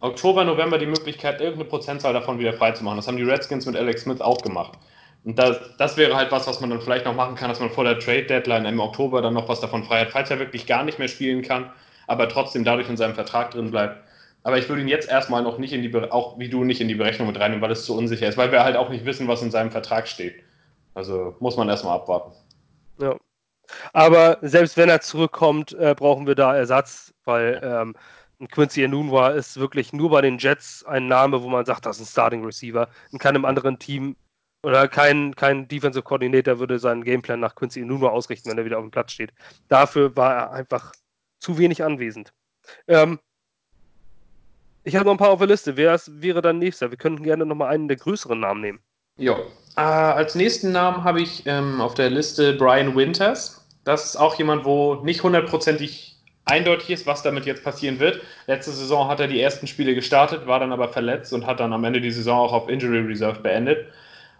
Oktober, November die Möglichkeit, irgendeine Prozentzahl davon wieder freizumachen. Das haben die Redskins mit Alex Smith auch gemacht. Und das, das wäre halt was, was man dann vielleicht noch machen kann, dass man vor der Trade Deadline im Oktober dann noch was davon frei hat, falls er wirklich gar nicht mehr spielen kann, aber trotzdem dadurch in seinem Vertrag drin bleibt. Aber ich würde ihn jetzt erstmal noch nicht in die, auch wie du nicht in die Berechnung mit reinnehmen, weil es zu unsicher ist, weil wir halt auch nicht wissen, was in seinem Vertrag steht. Also muss man erstmal abwarten. Ja. Aber selbst wenn er zurückkommt, äh, brauchen wir da Ersatz, weil ähm, Quincy Enunwa ist wirklich nur bei den Jets ein Name, wo man sagt, das ist ein Starting Receiver. In keinem anderen Team oder kein, kein Defensive Coordinator würde seinen Gameplan nach Quincy Enunwa ausrichten, wenn er wieder auf dem Platz steht. Dafür war er einfach zu wenig anwesend. Ähm, ich habe noch ein paar auf der Liste. Wer wäre dann nächster? Wir könnten gerne noch mal einen der größeren Namen nehmen. Ja. Äh, als nächsten Namen habe ich ähm, auf der Liste Brian Winters. Das ist auch jemand, wo nicht hundertprozentig eindeutig ist, was damit jetzt passieren wird. Letzte Saison hat er die ersten Spiele gestartet, war dann aber verletzt und hat dann am Ende die Saison auch auf Injury Reserve beendet.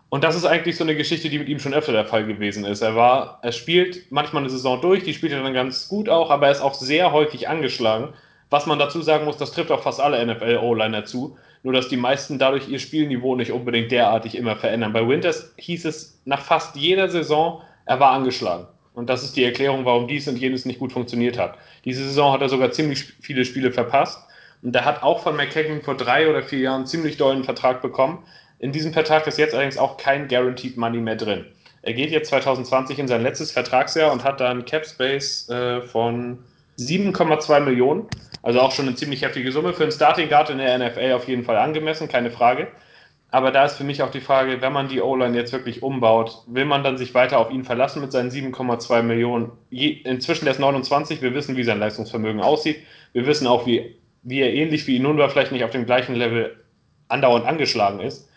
Und das ist eigentlich so eine Geschichte, die mit ihm schon öfter der Fall gewesen ist. Er war, er spielt manchmal eine Saison durch, die spielt er dann ganz gut auch, aber er ist auch sehr häufig angeschlagen. Was man dazu sagen muss, das trifft auch fast alle NFL-O-Liner zu. Nur, dass die meisten dadurch ihr Spielniveau nicht unbedingt derartig immer verändern. Bei Winters hieß es nach fast jeder Saison, er war angeschlagen. Und das ist die Erklärung, warum dies und jenes nicht gut funktioniert hat. Diese Saison hat er sogar ziemlich viele Spiele verpasst. Und er hat auch von McKagan vor drei oder vier Jahren ziemlich dollen Vertrag bekommen. In diesem Vertrag ist jetzt allerdings auch kein Guaranteed Money mehr drin. Er geht jetzt 2020 in sein letztes Vertragsjahr und hat dann Cap Space äh, von 7,2 Millionen. Also auch schon eine ziemlich heftige Summe. Für einen Starting Guard in der NFL auf jeden Fall angemessen, keine Frage. Aber da ist für mich auch die Frage, wenn man die O-Line jetzt wirklich umbaut, will man dann sich weiter auf ihn verlassen mit seinen 7,2 Millionen? inzwischen der ist 29, wir wissen, wie sein Leistungsvermögen aussieht. Wir wissen auch, wie, wie er ähnlich wie Inunwa vielleicht nicht auf dem gleichen Level andauernd angeschlagen ist.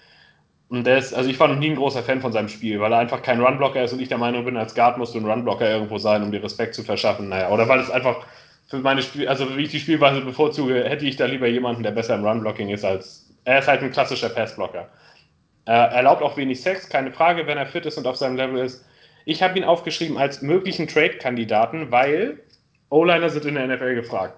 Und der ist, also ich war noch nie ein großer Fan von seinem Spiel, weil er einfach kein Runblocker ist und ich der Meinung bin, als Guard musst du ein Runblocker irgendwo sein, um dir Respekt zu verschaffen. Naja, oder weil es einfach für meine Spiel, also wie ich die Spielweise bevorzuge, hätte ich da lieber jemanden, der besser im Runblocking ist als. Er ist halt ein klassischer Passblocker. Er erlaubt auch wenig Sex, keine Frage, wenn er fit ist und auf seinem Level ist. Ich habe ihn aufgeschrieben als möglichen Trade-Kandidaten, weil O-Liner sind in der NFL gefragt.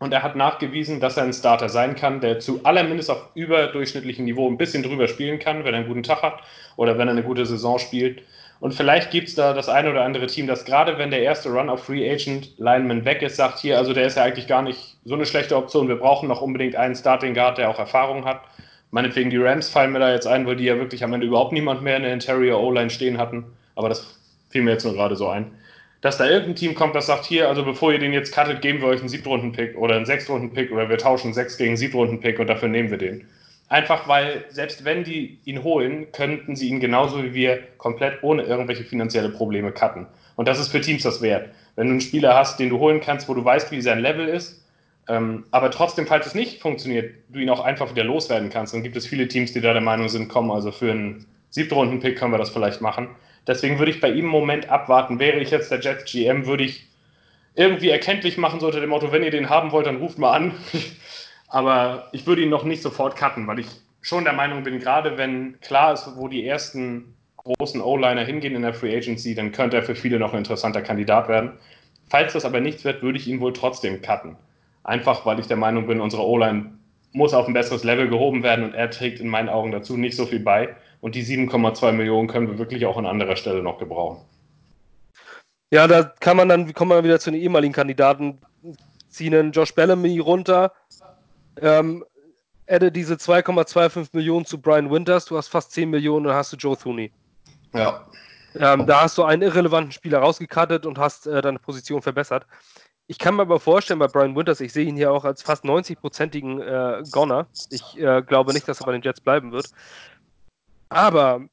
Und er hat nachgewiesen, dass er ein Starter sein kann, der zu allermindest auf überdurchschnittlichem Niveau ein bisschen drüber spielen kann, wenn er einen guten Tag hat oder wenn er eine gute Saison spielt. Und vielleicht gibt es da das eine oder andere Team, das gerade wenn der erste Run auf Free Agent Lineman weg ist, sagt hier, also der ist ja eigentlich gar nicht so eine schlechte Option. Wir brauchen noch unbedingt einen Starting Guard, der auch Erfahrung hat. Meinetwegen die Rams fallen mir da jetzt ein, weil die ja wirklich am Ende überhaupt niemand mehr in der Interior O-Line stehen hatten. Aber das fiel mir jetzt nur gerade so ein. Dass da irgendein Team kommt, das sagt, hier, also bevor ihr den jetzt cuttet, geben wir euch einen Siebtrunden-Pick oder einen Sechstrunden-Pick oder wir tauschen sechs gegen Siebtrunden-Pick und dafür nehmen wir den. Einfach weil, selbst wenn die ihn holen, könnten sie ihn genauso wie wir komplett ohne irgendwelche finanzielle Probleme cutten. Und das ist für Teams das wert. Wenn du einen Spieler hast, den du holen kannst, wo du weißt, wie sein Level ist, ähm, aber trotzdem, falls es nicht funktioniert, du ihn auch einfach wieder loswerden kannst, dann gibt es viele Teams, die da der Meinung sind, komm, also für einen Siebtrunden-Pick können wir das vielleicht machen. Deswegen würde ich bei ihm im Moment abwarten. Wäre ich jetzt der Jets GM, würde ich irgendwie erkenntlich machen, so unter dem Motto, wenn ihr den haben wollt, dann ruft mal an. Aber ich würde ihn noch nicht sofort cutten, weil ich schon der Meinung bin, gerade wenn klar ist, wo die ersten großen O-Liner hingehen in der Free Agency, dann könnte er für viele noch ein interessanter Kandidat werden. Falls das aber nichts wird, würde ich ihn wohl trotzdem cutten. Einfach weil ich der Meinung bin, unsere O-Line muss auf ein besseres Level gehoben werden und er trägt in meinen Augen dazu nicht so viel bei. Und die 7,2 Millionen können wir wirklich auch an anderer Stelle noch gebrauchen. Ja, da kann man dann, kommen wir wieder zu den ehemaligen Kandidaten, ziehen einen Josh Bellamy runter, ähm, adde diese 2,25 Millionen zu Brian Winters, du hast fast 10 Millionen, dann hast du Joe Thuney. Ja. Ähm, da hast du einen irrelevanten Spieler rausgekattet und hast äh, deine Position verbessert. Ich kann mir aber vorstellen, bei Brian Winters, ich sehe ihn hier auch als fast 90-prozentigen äh, Goner. Ich äh, glaube nicht, dass er bei den Jets bleiben wird. Aber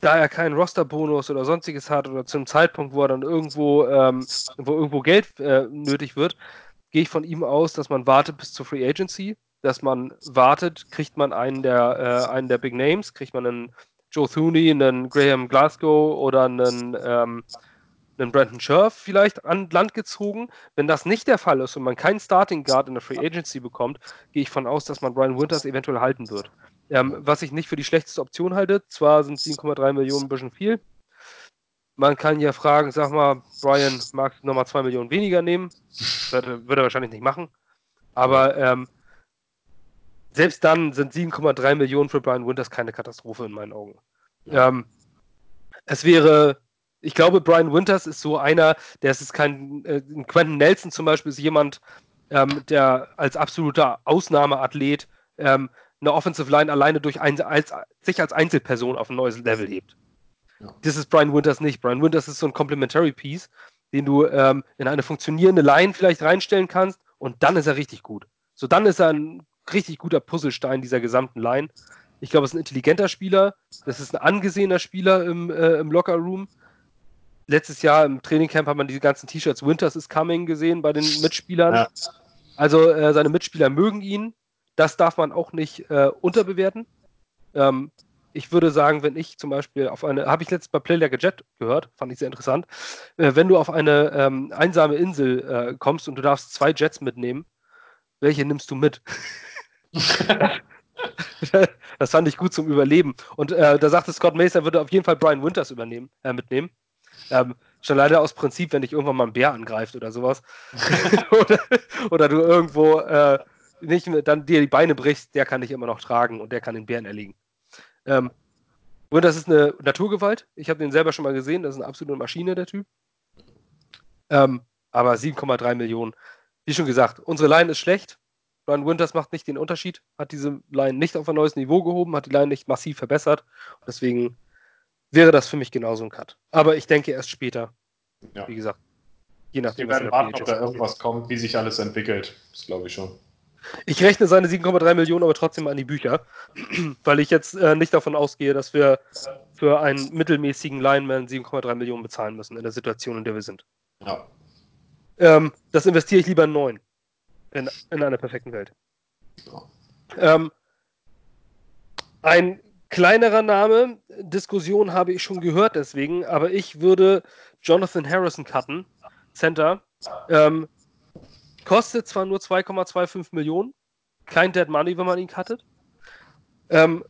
da er keinen Rosterbonus oder sonstiges hat oder zum Zeitpunkt, wo er dann irgendwo, ähm, wo irgendwo Geld äh, nötig wird, gehe ich von ihm aus, dass man wartet bis zur Free Agency, dass man wartet, kriegt man einen der, äh, einen der Big Names, kriegt man einen Joe Thuney, einen Graham Glasgow oder einen, ähm, einen Brandon Scherf vielleicht an Land gezogen. Wenn das nicht der Fall ist und man keinen Starting Guard in der Free Agency bekommt, gehe ich von aus, dass man Brian Winters eventuell halten wird. Ähm, was ich nicht für die schlechteste Option halte. Zwar sind 7,3 Millionen ein bisschen viel. Man kann ja fragen, sag mal, Brian, magst du nochmal 2 Millionen weniger nehmen? Würde, würde er wahrscheinlich nicht machen. Aber ähm, selbst dann sind 7,3 Millionen für Brian Winters keine Katastrophe in meinen Augen. Ähm, es wäre, ich glaube, Brian Winters ist so einer, der ist kein, äh, Quentin Nelson zum Beispiel ist jemand, ähm, der als absoluter Ausnahmeathlet ähm, eine Offensive Line alleine durch ein, als, sich als Einzelperson auf ein neues Level hebt. Ja. Das ist Brian Winters nicht. Brian Winters ist so ein Complementary Piece, den du ähm, in eine funktionierende Line vielleicht reinstellen kannst und dann ist er richtig gut. So, dann ist er ein richtig guter Puzzlestein dieser gesamten Line. Ich glaube, es ist ein intelligenter Spieler. Das ist ein angesehener Spieler im, äh, im Locker Room. Letztes Jahr im Trainingcamp hat man diese ganzen T-Shirts Winters is Coming gesehen bei den Mitspielern. Ja. Also äh, seine Mitspieler mögen ihn. Das darf man auch nicht äh, unterbewerten. Ähm, ich würde sagen, wenn ich zum Beispiel auf eine, habe ich letztes bei Play Like a Jet gehört, fand ich sehr interessant, äh, wenn du auf eine ähm, einsame Insel äh, kommst und du darfst zwei Jets mitnehmen, welche nimmst du mit? das fand ich gut zum Überleben. Und äh, da sagte Scott Mason, er würde auf jeden Fall Brian Winters übernehmen, äh, mitnehmen. Ähm, schon leider aus Prinzip, wenn dich irgendwann mal ein Bär angreift oder sowas. oder, oder, du irgendwo äh, nicht dann dir die Beine brichst, der kann dich immer noch tragen und der kann den Bären erlegen. Ähm, und das ist eine Naturgewalt. Ich habe den selber schon mal gesehen. Das ist eine absolute Maschine, der Typ. Ähm, aber 7,3 Millionen. Wie schon gesagt, unsere Line ist schlecht. Brian Winters macht nicht den Unterschied, hat diese Line nicht auf ein neues Niveau gehoben, hat die Line nicht massiv verbessert. Deswegen wäre das für mich genauso ein Cut. Aber ich denke erst später. Ja. Wie gesagt. Je nachdem, Wir werden warten, ob da irgendwas kommt, wie sich alles entwickelt. Das glaube ich schon. Ich rechne seine 7,3 Millionen aber trotzdem an die Bücher, weil ich jetzt äh, nicht davon ausgehe, dass wir für einen mittelmäßigen Lineman 7,3 Millionen bezahlen müssen in der Situation, in der wir sind. Ja. Ähm, das investiere ich lieber in neun. In, in einer perfekten Welt. Ja. Ähm, ein kleinerer Name, Diskussion habe ich schon gehört deswegen, aber ich würde Jonathan Harrison cutten, Center. Ähm, Kostet zwar nur 2,25 Millionen, kein Dead Money, wenn man ihn cuttet. Ähm,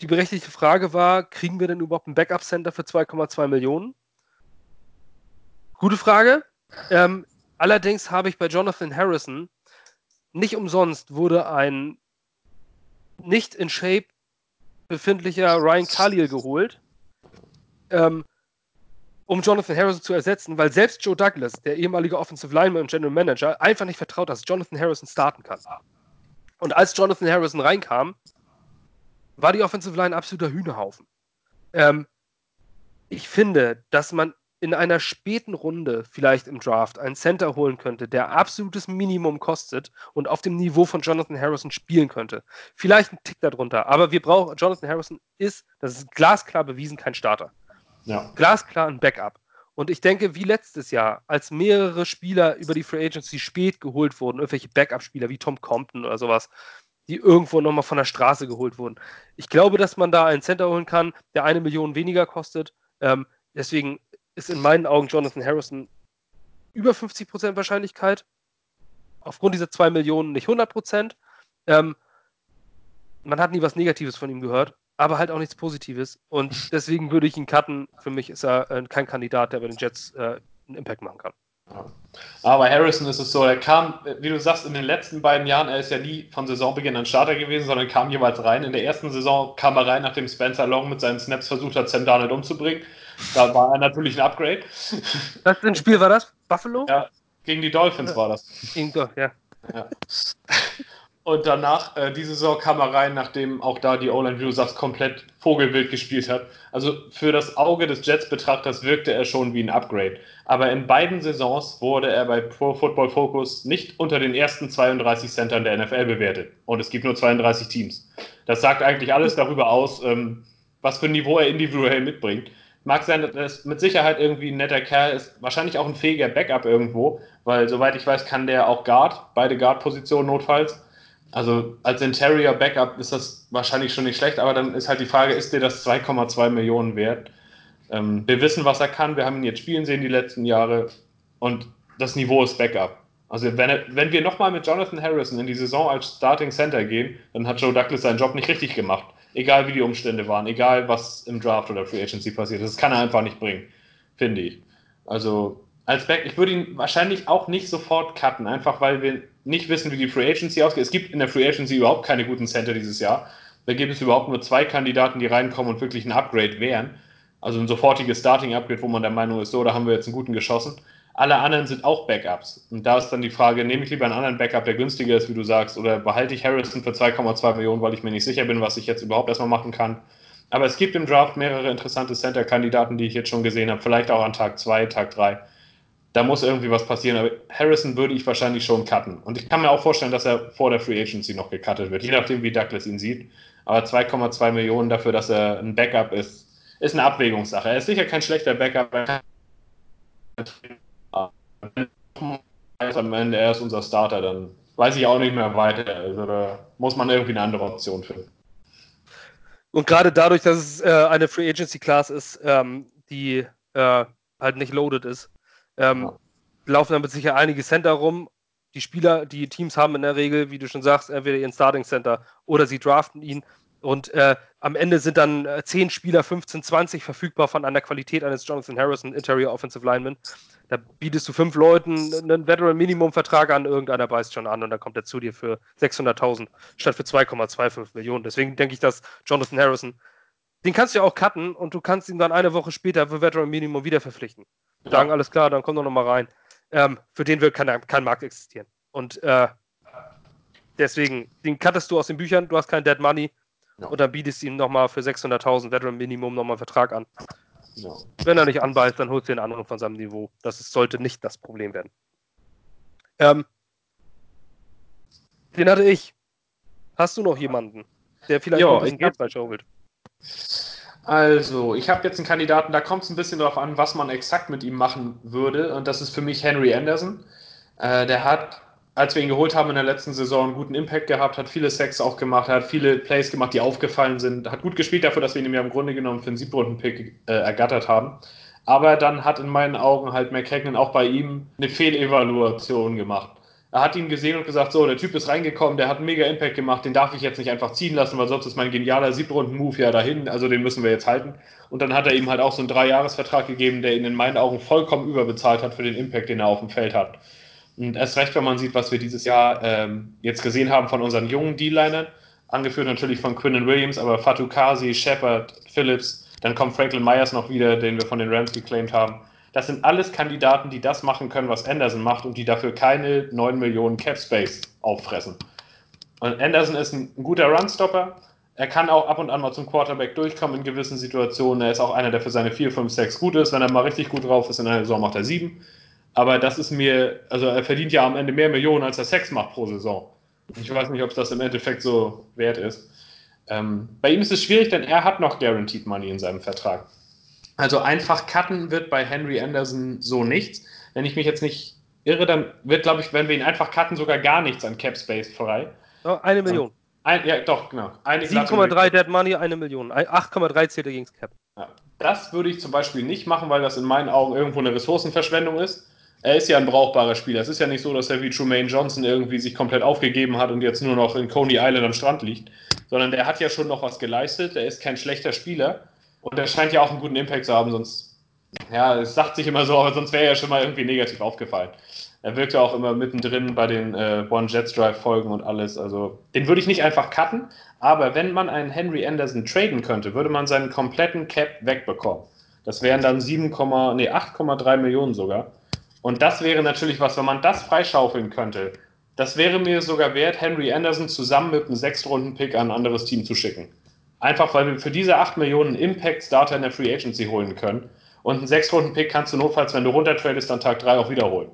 die berechtigte Frage war, kriegen wir denn überhaupt ein Backup-Center für 2,2 Millionen? Gute Frage. Ähm, allerdings habe ich bei Jonathan Harrison nicht umsonst wurde ein nicht in Shape befindlicher Ryan Khalil geholt. Ähm, um Jonathan Harrison zu ersetzen, weil selbst Joe Douglas, der ehemalige Offensive Lineman und General Manager, einfach nicht vertraut, dass Jonathan Harrison starten kann. Und als Jonathan Harrison reinkam, war die Offensive Line absoluter Hühnerhaufen. Ähm, ich finde, dass man in einer späten Runde vielleicht im Draft einen Center holen könnte, der absolutes Minimum kostet und auf dem Niveau von Jonathan Harrison spielen könnte. Vielleicht ein Tick darunter, aber wir brauchen, Jonathan Harrison ist, das ist glasklar bewiesen, kein Starter. Ja. Glasklar ein Backup. Und ich denke, wie letztes Jahr, als mehrere Spieler über die Free Agency spät geholt wurden, irgendwelche Backup-Spieler wie Tom Compton oder sowas, die irgendwo nochmal von der Straße geholt wurden. Ich glaube, dass man da einen Center holen kann, der eine Million weniger kostet. Ähm, deswegen ist in meinen Augen Jonathan Harrison über 50% Wahrscheinlichkeit. Aufgrund dieser 2 Millionen nicht 100%. Ähm, man hat nie was Negatives von ihm gehört, aber halt auch nichts Positives. Und deswegen würde ich ihn cutten. Für mich ist er äh, kein Kandidat, der bei den Jets äh, einen Impact machen kann. Aber bei Harrison ist es so, er kam, wie du sagst, in den letzten beiden Jahren, er ist ja nie von Saisonbeginn ein Starter gewesen, sondern kam jeweils rein. In der ersten Saison kam er rein, nachdem Spencer Long mit seinen Snaps versucht hat, Sam Darnold umzubringen. Da war er natürlich ein Upgrade. Was für ein Spiel war das? Buffalo? Ja, gegen die Dolphins war das. Gegen Dolphins, ja. ja. Und danach, äh, diese Saison kam er rein, nachdem auch da die O-Line, wie du sagst, komplett Vogelwild gespielt hat. Also für das Auge des Jets-Betrachters wirkte er schon wie ein Upgrade. Aber in beiden Saisons wurde er bei Pro Football Focus nicht unter den ersten 32 Centern der NFL bewertet. Und es gibt nur 32 Teams. Das sagt eigentlich alles darüber aus, ähm, was für ein Niveau er individuell mitbringt. Mag sein, dass er mit Sicherheit irgendwie ein netter Kerl ist, wahrscheinlich auch ein fähiger Backup irgendwo, weil soweit ich weiß, kann der auch Guard, beide Guard-Positionen notfalls. Also als Interior Backup ist das wahrscheinlich schon nicht schlecht, aber dann ist halt die Frage, ist dir das 2,2 Millionen wert? Ähm, wir wissen, was er kann, wir haben ihn jetzt spielen sehen die letzten Jahre und das Niveau ist Backup. Also wenn, wenn wir nochmal mit Jonathan Harrison in die Saison als Starting Center gehen, dann hat Joe Douglas seinen Job nicht richtig gemacht. Egal wie die Umstände waren, egal was im Draft oder Free Agency passiert ist. Das kann er einfach nicht bringen, finde ich. Also als Back, ich würde ihn wahrscheinlich auch nicht sofort cutten, einfach weil wir nicht wissen, wie die Free Agency ausgeht. Es gibt in der Free Agency überhaupt keine guten Center dieses Jahr. Da gibt es überhaupt nur zwei Kandidaten, die reinkommen und wirklich ein Upgrade wären. Also ein sofortiges Starting-Upgrade, wo man der Meinung ist, so, da haben wir jetzt einen guten geschossen. Alle anderen sind auch Backups. Und da ist dann die Frage, nehme ich lieber einen anderen Backup, der günstiger ist, wie du sagst, oder behalte ich Harrison für 2,2 Millionen, weil ich mir nicht sicher bin, was ich jetzt überhaupt erstmal machen kann. Aber es gibt im Draft mehrere interessante Center-Kandidaten, die ich jetzt schon gesehen habe, vielleicht auch an Tag 2, Tag 3 da muss irgendwie was passieren. Aber Harrison würde ich wahrscheinlich schon cutten. Und ich kann mir auch vorstellen, dass er vor der Free Agency noch gecuttet wird, je nachdem, wie Douglas ihn sieht. Aber 2,2 Millionen dafür, dass er ein Backup ist, ist eine Abwägungssache. Er ist sicher kein schlechter Backup. Am Ende er ist unser Starter, dann weiß ich auch nicht mehr weiter. Also da muss man irgendwie eine andere Option finden. Und gerade dadurch, dass es äh, eine Free Agency Class ist, ähm, die äh, halt nicht loaded ist, ähm, ja. Laufen damit sicher einige Center rum. Die Spieler, die Teams haben in der Regel, wie du schon sagst, entweder ihren Starting Center oder sie draften ihn. Und äh, am Ende sind dann äh, 10 Spieler, 15, 20 verfügbar von einer Qualität eines Jonathan Harrison, Interior Offensive Lineman. Da bietest du fünf Leuten einen Veteran-Minimum-Vertrag an, irgendeiner beißt schon an und dann kommt er zu dir für 600.000 statt für 2,25 Millionen. Deswegen denke ich, dass Jonathan Harrison, den kannst du ja auch cutten und du kannst ihn dann eine Woche später für Veteran-Minimum wieder verpflichten sagen, alles klar, dann komm doch nochmal rein. Ähm, für den wird kein, kein Markt existieren. Und äh, deswegen, den cuttest du aus den Büchern, du hast kein Dead Money ja. und dann bietest du ihm nochmal für 600.000 Veteran Minimum nochmal einen Vertrag an. Ja. Wenn er nicht anbeißt, dann holst du den anderen von seinem Niveau. Das ist, sollte nicht das Problem werden. Ähm, den hatte ich. Hast du noch jemanden, der vielleicht ja, noch ein Geld holt? Also, ich habe jetzt einen Kandidaten, da kommt es ein bisschen darauf an, was man exakt mit ihm machen würde. Und das ist für mich Henry Anderson. Äh, der hat, als wir ihn geholt haben in der letzten Saison, einen guten Impact gehabt, hat viele Sex auch gemacht, hat viele Plays gemacht, die aufgefallen sind, hat gut gespielt dafür, dass wir ihn ja im Grunde genommen für einen Siebrunden-Pick äh, ergattert haben. Aber dann hat in meinen Augen halt McKagan auch bei ihm eine Fehlevaluation gemacht. Er hat ihn gesehen und gesagt, so, der Typ ist reingekommen, der hat einen mega Impact gemacht, den darf ich jetzt nicht einfach ziehen lassen, weil sonst ist mein genialer Siebrunden-Move ja dahin, also den müssen wir jetzt halten. Und dann hat er ihm halt auch so einen Dreijahresvertrag gegeben, der ihn in meinen Augen vollkommen überbezahlt hat für den Impact, den er auf dem Feld hat. Und erst recht, wenn man sieht, was wir dieses Jahr ähm, jetzt gesehen haben von unseren jungen D-Linern, angeführt natürlich von Quinnen Williams, aber Fatou Kasi, Shepard, Phillips, dann kommt Franklin Myers noch wieder, den wir von den Rams geclaimed haben. Das sind alles Kandidaten, die das machen können, was Anderson macht und die dafür keine 9 Millionen Cap Space auffressen. Und Anderson ist ein, guter Runstopper. er kann auch ab und an mal zum Quarterback durchkommen in gewissen Situationen. Er ist auch einer, der für seine 4, 5, 6 gut ist. Wenn er mal richtig gut drauf ist, in einer Saison macht er 7. Aber das ist mir, also er verdient ja am Ende mehr Millionen, als er Sex macht pro Saison. Ich weiß nicht, ob das im Endeffekt so wert ist. Ähm, bei ihm ist es schwierig, denn er hat noch Guaranteed Money in seinem Vertrag. Also einfach cutten wird bei Henry Anderson so nichts. Wenn ich mich jetzt nicht irre, dann wird, glaube ich, wenn wir ihn einfach cutten, sogar gar nichts an Cap Space frei. Oh, eine Million. Ein, ja, doch, genau. 7,3 Dead Money, eine Million. 8,3 zählt gegen Cap. Ja. Das würde ich zum Beispiel nicht machen, weil das in meinen Augen irgendwo eine Ressourcenverschwendung ist. Er ist ja ein brauchbarer Spieler. Es ist ja nicht so, dass er wie Trumaine Johnson irgendwie sich komplett aufgegeben hat und jetzt nur noch in Coney Island am Strand liegt, sondern der hat ja schon noch was geleistet. Er ist kein schlechter Spieler und er scheint ja auch einen guten Impact zu haben, sonst, ja, es sagt sich immer so, aber sonst wäre er ja schon mal irgendwie negativ aufgefallen. Er wirkt ja auch immer mittendrin bei den äh, One Jets Drive Folgen und alles. Also den würde ich nicht einfach cutten, aber wenn man einen Henry Anderson traden könnte, würde man seinen kompletten Cap wegbekommen. Das wären dann 7, nee, 8,3 Millionen sogar. Und das wäre natürlich was, wenn man das freischaufeln könnte. Das wäre mir sogar wert, Henry Anderson zusammen mit einem Sechstrunden-Pick an ein anderes Team zu schicken. Einfach weil wir für diese 8 Millionen Impact-Starter in der Free Agency holen können. Und einen Sechstrunden-Pick kannst du notfalls, wenn du runtertradest, dann Tag 3 auch wiederholen.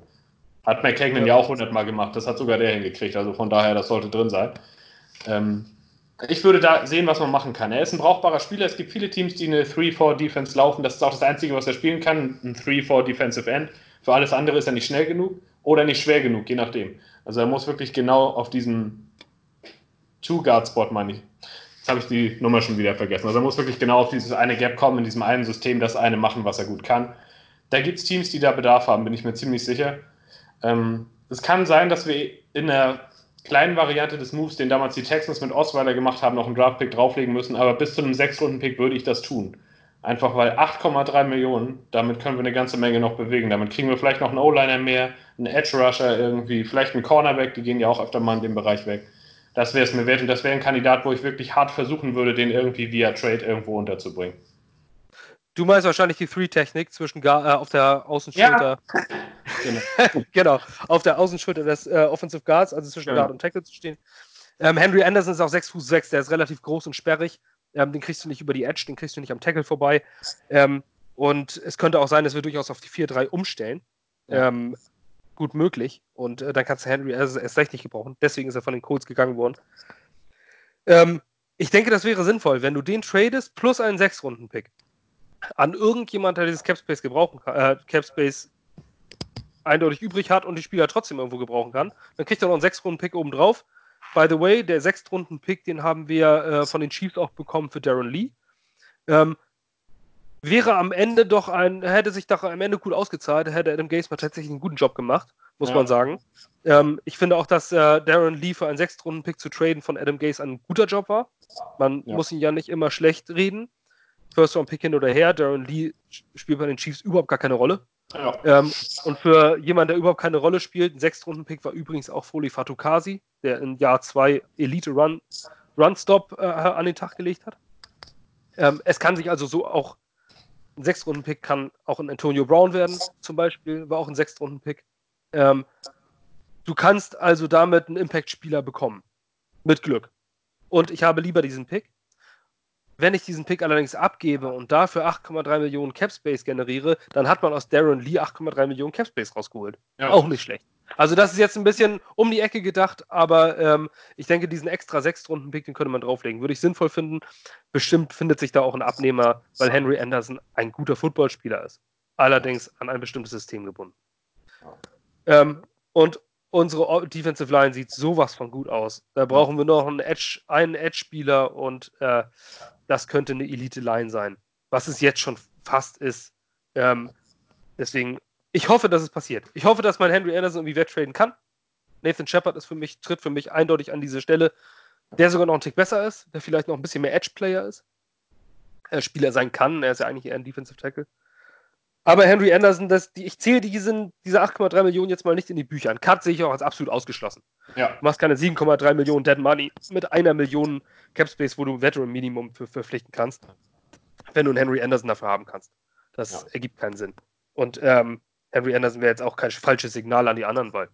Hat McKagan ja. ja auch 100 Mal gemacht. Das hat sogar der hingekriegt. Also von daher, das sollte drin sein. Ähm, ich würde da sehen, was man machen kann. Er ist ein brauchbarer Spieler. Es gibt viele Teams, die eine 3-4-Defense laufen. Das ist auch das Einzige, was er spielen kann. Ein 3-4-Defensive End. Für alles andere ist er nicht schnell genug oder nicht schwer genug, je nachdem. Also er muss wirklich genau auf diesen Two-Guard-Spot, meine ich. Jetzt habe ich die Nummer schon wieder vergessen. Also er muss wirklich genau auf dieses eine Gap kommen, in diesem einen System, das eine machen, was er gut kann. Da gibt es Teams, die da Bedarf haben, bin ich mir ziemlich sicher. Ähm, es kann sein, dass wir in der kleinen Variante des Moves, den damals die Texans mit Osweiler gemacht haben, noch einen Draft-Pick drauflegen müssen, aber bis zu einem 6-Runden-Pick würde ich das tun. Einfach weil 8,3 Millionen, damit können wir eine ganze Menge noch bewegen. Damit kriegen wir vielleicht noch einen O-Liner mehr, einen Edge-Rusher irgendwie, vielleicht einen Cornerback, die gehen ja auch öfter mal in dem Bereich weg. Das wäre es mir wert und das wäre ein Kandidat, wo ich wirklich hart versuchen würde, den irgendwie via Trade irgendwo unterzubringen. Du meinst wahrscheinlich die Three-Technik zwischen äh, auf der Außenschulter. Ja. genau. genau. Auf der Außenschulter des äh, Offensive Guards, also zwischen genau. Guard und Tackle zu stehen. Ähm, Henry Anderson ist auch 6 Fuß 6, der ist relativ groß und sperrig. Ähm, den kriegst du nicht über die Edge, den kriegst du nicht am Tackle vorbei. Ähm, und es könnte auch sein, dass wir durchaus auf die 4-3 umstellen. Ja. Gut möglich. Und äh, dann kannst du Henry erst, erst recht nicht gebrauchen. Deswegen ist er von den Colts gegangen worden. Ähm, ich denke, das wäre sinnvoll, wenn du den tradest plus einen 6-Runden-Pick an irgendjemand, der dieses Capspace gebrauchen kann, äh, Capspace eindeutig übrig hat und die Spieler trotzdem irgendwo gebrauchen kann, dann kriegt er noch einen 6-Runden-Pick oben drauf. By the way, der 6-Runden-Pick, den haben wir äh, von den Chiefs auch bekommen für Darren Lee. Ähm, wäre am Ende doch ein, hätte sich doch am Ende gut ausgezahlt, hätte Adam Gase mal tatsächlich einen guten Job gemacht, muss ja. man sagen. Ähm, ich finde auch, dass äh, Darren Lee für einen Sechstrunden-Pick zu traden von Adam Gase ein guter Job war. Man ja. muss ihn ja nicht immer schlecht reden. First Round Pick hin oder her. Darren Lee spielt bei den Chiefs überhaupt gar keine Rolle. Ja. Ähm, und für jemanden, der überhaupt keine Rolle spielt, ein Sechstrunden-Pick war übrigens auch Foli Fatukasi, der in Jahr 2 Elite Run, Run Stop äh, an den Tag gelegt hat. Ähm, es kann sich also so auch ein Sechstrunden-Pick kann auch ein Antonio Brown werden, zum Beispiel, war auch ein Sechstrunden-Pick. Ähm, du kannst also damit einen Impact-Spieler bekommen. Mit Glück. Und ich habe lieber diesen Pick, wenn ich diesen Pick allerdings abgebe und dafür 8,3 Millionen Capspace generiere, dann hat man aus Darren Lee 8,3 Millionen Capspace rausgeholt. Ja. Auch nicht schlecht. Also das ist jetzt ein bisschen um die Ecke gedacht, aber ähm, ich denke, diesen extra Sechs-Runden-Pick, den könnte man drauflegen. Würde ich sinnvoll finden. Bestimmt findet sich da auch ein Abnehmer, weil Henry Anderson ein guter Footballspieler ist. Allerdings an ein bestimmtes System gebunden. Ähm, und unsere Defensive Line sieht sowas von gut aus. Da brauchen wir noch einen Edge, einen Edge-Spieler und äh, das könnte eine Elite-Line sein. Was es jetzt schon fast ist. Ähm, deswegen, ich hoffe, dass es passiert. Ich hoffe, dass man Henry Anderson irgendwie wegtraden kann. Nathan Shepard ist für mich, tritt für mich eindeutig an diese Stelle, der sogar noch ein Tick besser ist, der vielleicht noch ein bisschen mehr Edge-Player ist. Er Spieler sein kann, er ist ja eigentlich eher ein Defensive Tackle. Aber Henry Anderson, das, die, ich zähle diesen, diese 8,3 Millionen jetzt mal nicht in die Bücher an. Cut sehe ich auch als absolut ausgeschlossen. Ja. Du machst keine 7,3 Millionen Dead Money mit einer Million Capspace, wo du Veteran Minimum für, verpflichten kannst, wenn du einen Henry Anderson dafür haben kannst. Das ja. ergibt keinen Sinn. Und ähm, Henry Anderson wäre jetzt auch kein falsches Signal an die anderen, weil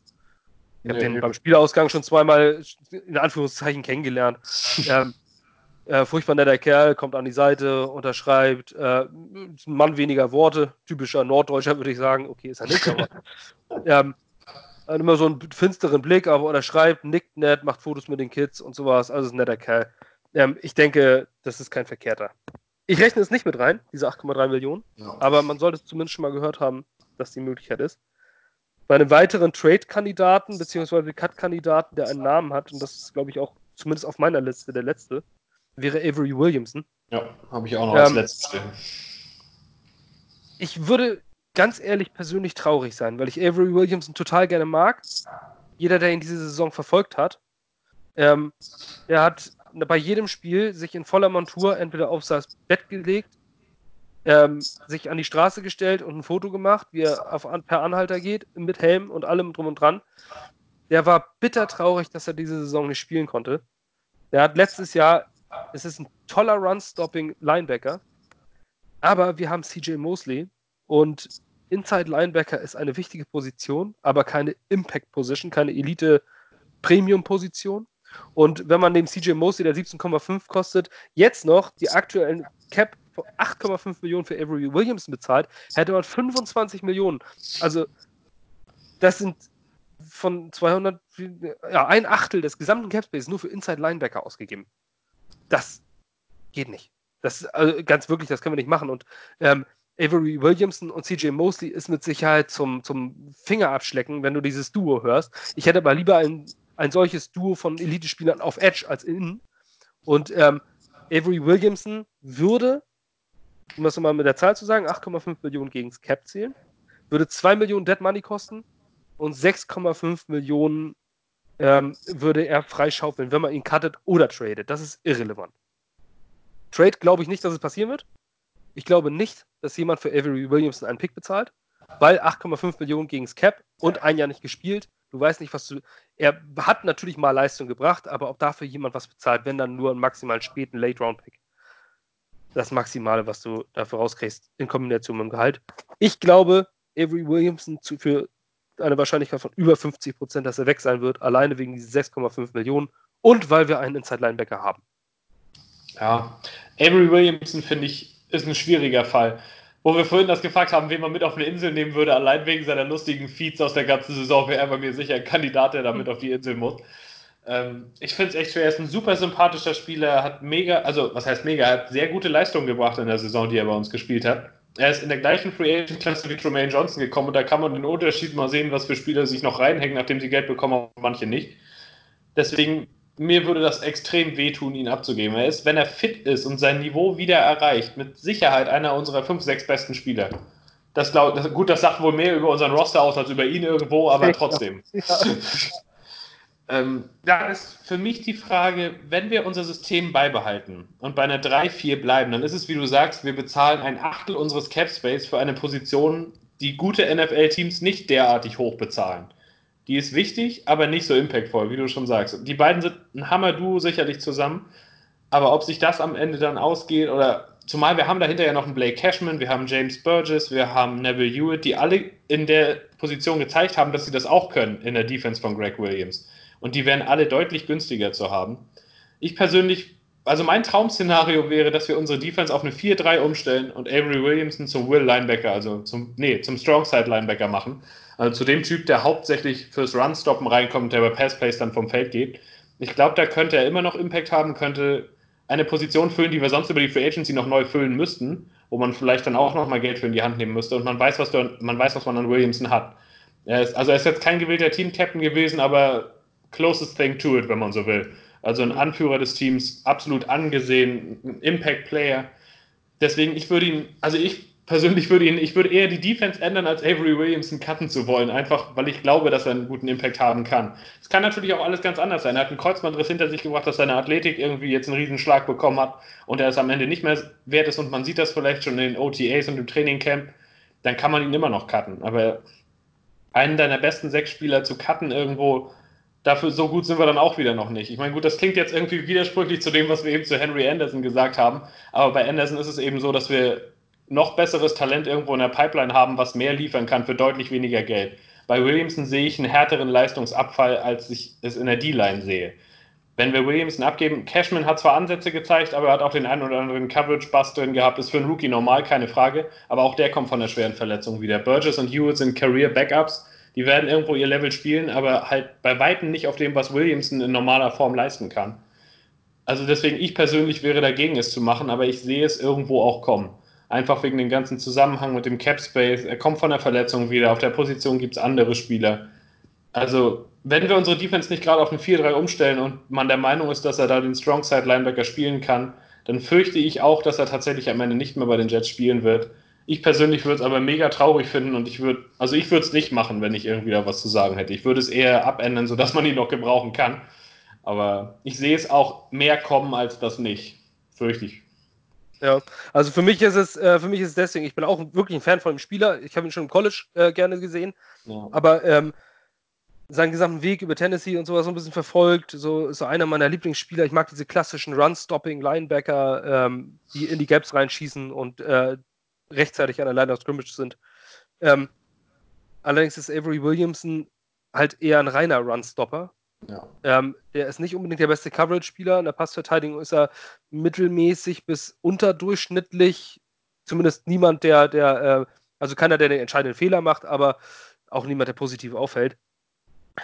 ich habe nee, den nee. beim Spielausgang schon zweimal in Anführungszeichen kennengelernt. ähm, Äh, furchtbar netter Kerl, kommt an die Seite, unterschreibt, äh, ein Mann weniger Worte, typischer Norddeutscher würde ich sagen. Okay, ist er nicht, aber ähm, hat immer so einen finsteren Blick, aber unterschreibt, nickt nett, macht Fotos mit den Kids und sowas. Also ist ein netter Kerl. Ähm, ich denke, das ist kein verkehrter. Ich rechne es nicht mit rein, diese 8,3 Millionen, ja. aber man sollte es zumindest schon mal gehört haben, dass die Möglichkeit ist. Bei einem weiteren Trade-Kandidaten, beziehungsweise Cut-Kandidaten, der einen Namen hat, und das ist, glaube ich, auch zumindest auf meiner Liste der letzte, wäre Avery Williamson. Ja, habe ich auch noch ähm, als letztes stehen. Ich würde ganz ehrlich persönlich traurig sein, weil ich Avery Williamson total gerne mag. Jeder, der ihn diese Saison verfolgt hat, ähm, er hat bei jedem Spiel sich in voller Montur entweder auf das Bett gelegt, ähm, sich an die Straße gestellt und ein Foto gemacht, wie er auf, per Anhalter geht, mit Helm und allem drum und dran. Der war bitter traurig, dass er diese Saison nicht spielen konnte. Der hat letztes Jahr, es ist ein toller Run-Stopping-Linebacker, aber wir haben CJ Mosley und Inside Linebacker ist eine wichtige Position, aber keine Impact Position, keine Elite Premium Position. Und wenn man dem CJ Mosley, der 17,5 kostet, jetzt noch die aktuellen Cap 8,5 Millionen für Avery Williamson bezahlt, hätte man 25 Millionen. Also, das sind von 200, ja, ein Achtel des gesamten Capspace nur für Inside Linebacker ausgegeben. Das geht nicht. Das also ganz wirklich, das können wir nicht machen. Und ähm, Avery Williamson und CJ Mosley ist mit Sicherheit zum, zum Fingerabschlecken, wenn du dieses Duo hörst. Ich hätte aber lieber ein, ein solches Duo von Elite-Spielern auf Edge als innen. Und ähm, Avery Williamson würde um das nochmal mit der Zahl zu sagen, 8,5 Millionen gegen das Cap zählen, würde 2 Millionen Dead Money kosten und 6,5 Millionen ähm, würde er freischaufeln, wenn man ihn cuttet oder tradet. Das ist irrelevant. Trade glaube ich nicht, dass es passieren wird. Ich glaube nicht, dass jemand für Avery Williamson einen Pick bezahlt, weil 8,5 Millionen gegen das Cap und ein Jahr nicht gespielt. Du weißt nicht, was du. Er hat natürlich mal Leistung gebracht, aber ob dafür jemand was bezahlt, wenn dann nur einen maximal späten Late-Round-Pick das Maximale, was du dafür rauskriegst, in Kombination mit dem Gehalt. Ich glaube, Avery Williamson zu, für eine Wahrscheinlichkeit von über 50 Prozent, dass er weg sein wird, alleine wegen diesen 6,5 Millionen und weil wir einen Inside-Linebacker haben. Ja, Avery Williamson finde ich ist ein schwieriger Fall. Wo wir vorhin das gefragt haben, wen man mit auf eine Insel nehmen würde, allein wegen seiner lustigen Feeds aus der ganzen Saison, wäre er bei mir sicher ein Kandidat, der damit hm. auf die Insel muss. Ähm, ich finde es echt schwer. Er ist ein super sympathischer Spieler, hat mega, also was heißt mega, hat sehr gute Leistungen gebracht in der Saison, die er bei uns gespielt hat. Er ist in der gleichen Free Agent Klasse wie Tremaine Johnson gekommen und da kann man den Unterschied mal sehen, was für Spieler sich noch reinhängen, nachdem sie Geld bekommen und manche nicht. Deswegen, mir würde das extrem wehtun, ihn abzugeben. Er ist, wenn er fit ist und sein Niveau wieder erreicht, mit Sicherheit einer unserer fünf, sechs besten Spieler. Das, glaub, das, gut, das sagt wohl mehr über unseren Roster aus als über ihn irgendwo, aber trotzdem. Ja. Ähm, da ist für mich die Frage, wenn wir unser System beibehalten und bei einer 3-4 bleiben, dann ist es, wie du sagst, wir bezahlen ein Achtel unseres Cap Space für eine Position, die gute NFL-Teams nicht derartig hoch bezahlen. Die ist wichtig, aber nicht so impactvoll, wie du schon sagst. Die beiden sind ein Hammer-Duo sicherlich zusammen, aber ob sich das am Ende dann ausgeht oder zumal wir haben dahinter ja noch einen Blake Cashman, wir haben James Burgess, wir haben Neville Hewitt, die alle in der Position gezeigt haben, dass sie das auch können in der Defense von Greg Williams und die wären alle deutlich günstiger zu haben. Ich persönlich, also mein Traum-Szenario wäre, dass wir unsere Defense auf eine 4-3 umstellen und Avery Williamson zum Will Linebacker, also zum, nee, zum Strongside Linebacker machen. Also zu dem Typ, der hauptsächlich fürs Run-Stoppen reinkommt, der bei Pass-Plays dann vom Feld geht. Ich glaube, da könnte er immer noch Impact haben, könnte eine Position füllen, die wir sonst über die Free Agency noch neu füllen müssten, wo man vielleicht dann auch noch mal Geld für in die Hand nehmen müsste und man weiß, was, du, man, weiß, was man an Williamson hat. Er ist, also er ist jetzt kein gewählter Team-Captain gewesen, aber closest thing to it, wenn man so will. Also ein Anführer des Teams, absolut angesehen, ein Impact-Player. Deswegen, ich würde ihn, also ich persönlich würde ihn, ich würde eher die Defense ändern, als Avery Williamson cutten zu wollen, einfach weil ich glaube, dass er einen guten Impact haben kann. Es kann natürlich auch alles ganz anders sein. Er hat einen Kreuzbandriss hinter sich gebracht, dass seine Athletik irgendwie jetzt einen Riesenschlag bekommen hat und er es am Ende nicht mehr wert ist und man sieht das vielleicht schon in den OTAs und im Trainingcamp, dann kann man ihn immer noch cutten. Aber einen deiner besten sechs Spieler zu cutten irgendwo, dafür so gut sind wir dann auch wieder noch nicht. Ich meine, gut, das klingt jetzt irgendwie widersprüchlich zu dem, was wir eben zu Henry Anderson gesagt haben, aber bei Anderson ist es eben so, dass wir noch besseres Talent irgendwo in der Pipeline haben, was mehr liefern kann für deutlich weniger Geld. Bei Williamson sehe ich einen härteren Leistungsabfall, als ich es in der D-Line sehe. wenn wir Williamson abgeben, Cashman hat zwar Ansätze gezeigt, aber er hat auch den einen oder anderen Coverage-Bust drin gehabt. Ist für einen Rookie normal, keine Frage. Aber auch der kommt von einer schweren Verletzung wieder. Burgess und Hewitt sind Career-Backups. Die werden irgendwo ihr Level spielen, aber halt bei Weitem nicht auf dem, was Williamson in normaler Form leisten kann. Also deswegen, ich persönlich wäre dagegen, es zu machen, aber ich sehe es irgendwo auch kommen. Einfach wegen dem ganzen Zusammenhang mit dem Cap Space. Er kommt von der Verletzung wieder. Auf der Position gibt es andere Spieler. Also, wenn wir unsere Defense nicht gerade auf ein 4-3 umstellen und man der Meinung ist, dass er da den Strongside Linebacker spielen kann, dann fürchte ich auch, dass er tatsächlich am Ende nicht mehr bei den Jets spielen wird. Ich persönlich würde es aber mega traurig finden und ich würde, also ich würde es nicht machen, wenn ich irgendwie da was zu sagen hätte. Ich würde es eher abändern, sodass man ihn noch gebrauchen kann. Aber ich sehe es auch mehr kommen als das nicht. Fürchte ich. Ja, also für mich ist es, äh, für mich ist es deswegen, ich bin auch wirklich ein Fan von dem Spieler. Ich habe ihn schon im College äh, gerne gesehen. Ja. Aber ähm, seinen gesamten Weg über Tennessee und sowas so ein bisschen verfolgt. So ist so einer meiner Lieblingsspieler. Ich mag diese klassischen Run-Stopping-Linebacker, ähm, die in die Gaps reinschießen und äh, rechtzeitig an der Line of Scrimmage sind. Ähm, allerdings ist Avery Williamson halt eher ein reiner Run-Stopper. Ja. Ähm, der ist nicht unbedingt der beste Coverage-Spieler. In der Passverteidigung ist er mittelmäßig bis unterdurchschnittlich. Zumindest niemand, der, der, äh, also keiner, der den entscheidenden Fehler macht, aber auch niemand, der positiv auffällt.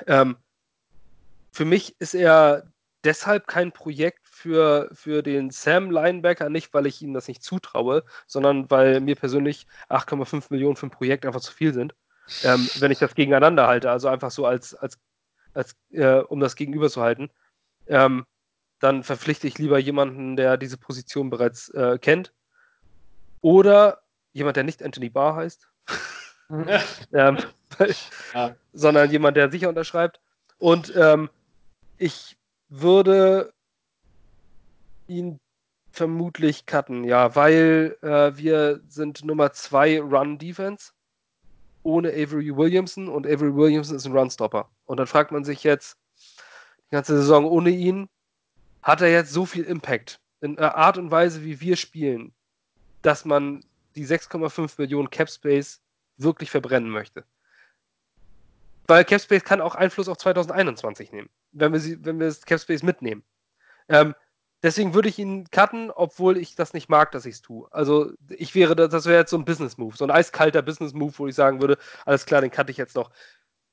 Ähm, für mich ist er deshalb kein Projekt für, für den Sam Linebacker, nicht weil ich ihm das nicht zutraue, sondern weil mir persönlich 8,5 Millionen für ein Projekt einfach zu viel sind. Ähm, wenn ich das gegeneinander halte, also einfach so als, als, als äh, um das gegenüber zu halten, ähm, dann verpflichte ich lieber jemanden, der diese Position bereits äh, kennt. Oder jemand, der nicht Anthony Barr heißt. ähm, ja. sondern jemand, der sicher unterschreibt. Und ähm, ich würde ihn vermutlich cutten, ja, weil äh, wir sind Nummer 2 Run-Defense ohne Avery Williamson und Avery Williamson ist ein Run-Stopper. Und dann fragt man sich jetzt, die ganze Saison ohne ihn, hat er jetzt so viel Impact in der Art und Weise, wie wir spielen, dass man die 6,5 Millionen Cap Space wirklich verbrennen möchte. Weil Capspace kann auch Einfluss auf 2021 nehmen, wenn wir, sie, wenn wir das Capspace mitnehmen. Ähm, deswegen würde ich ihn cutten, obwohl ich das nicht mag, dass ich es tue. Also ich wäre, das wäre jetzt so ein Business-Move, so ein eiskalter Business-Move, wo ich sagen würde, alles klar, den cutte ich jetzt noch.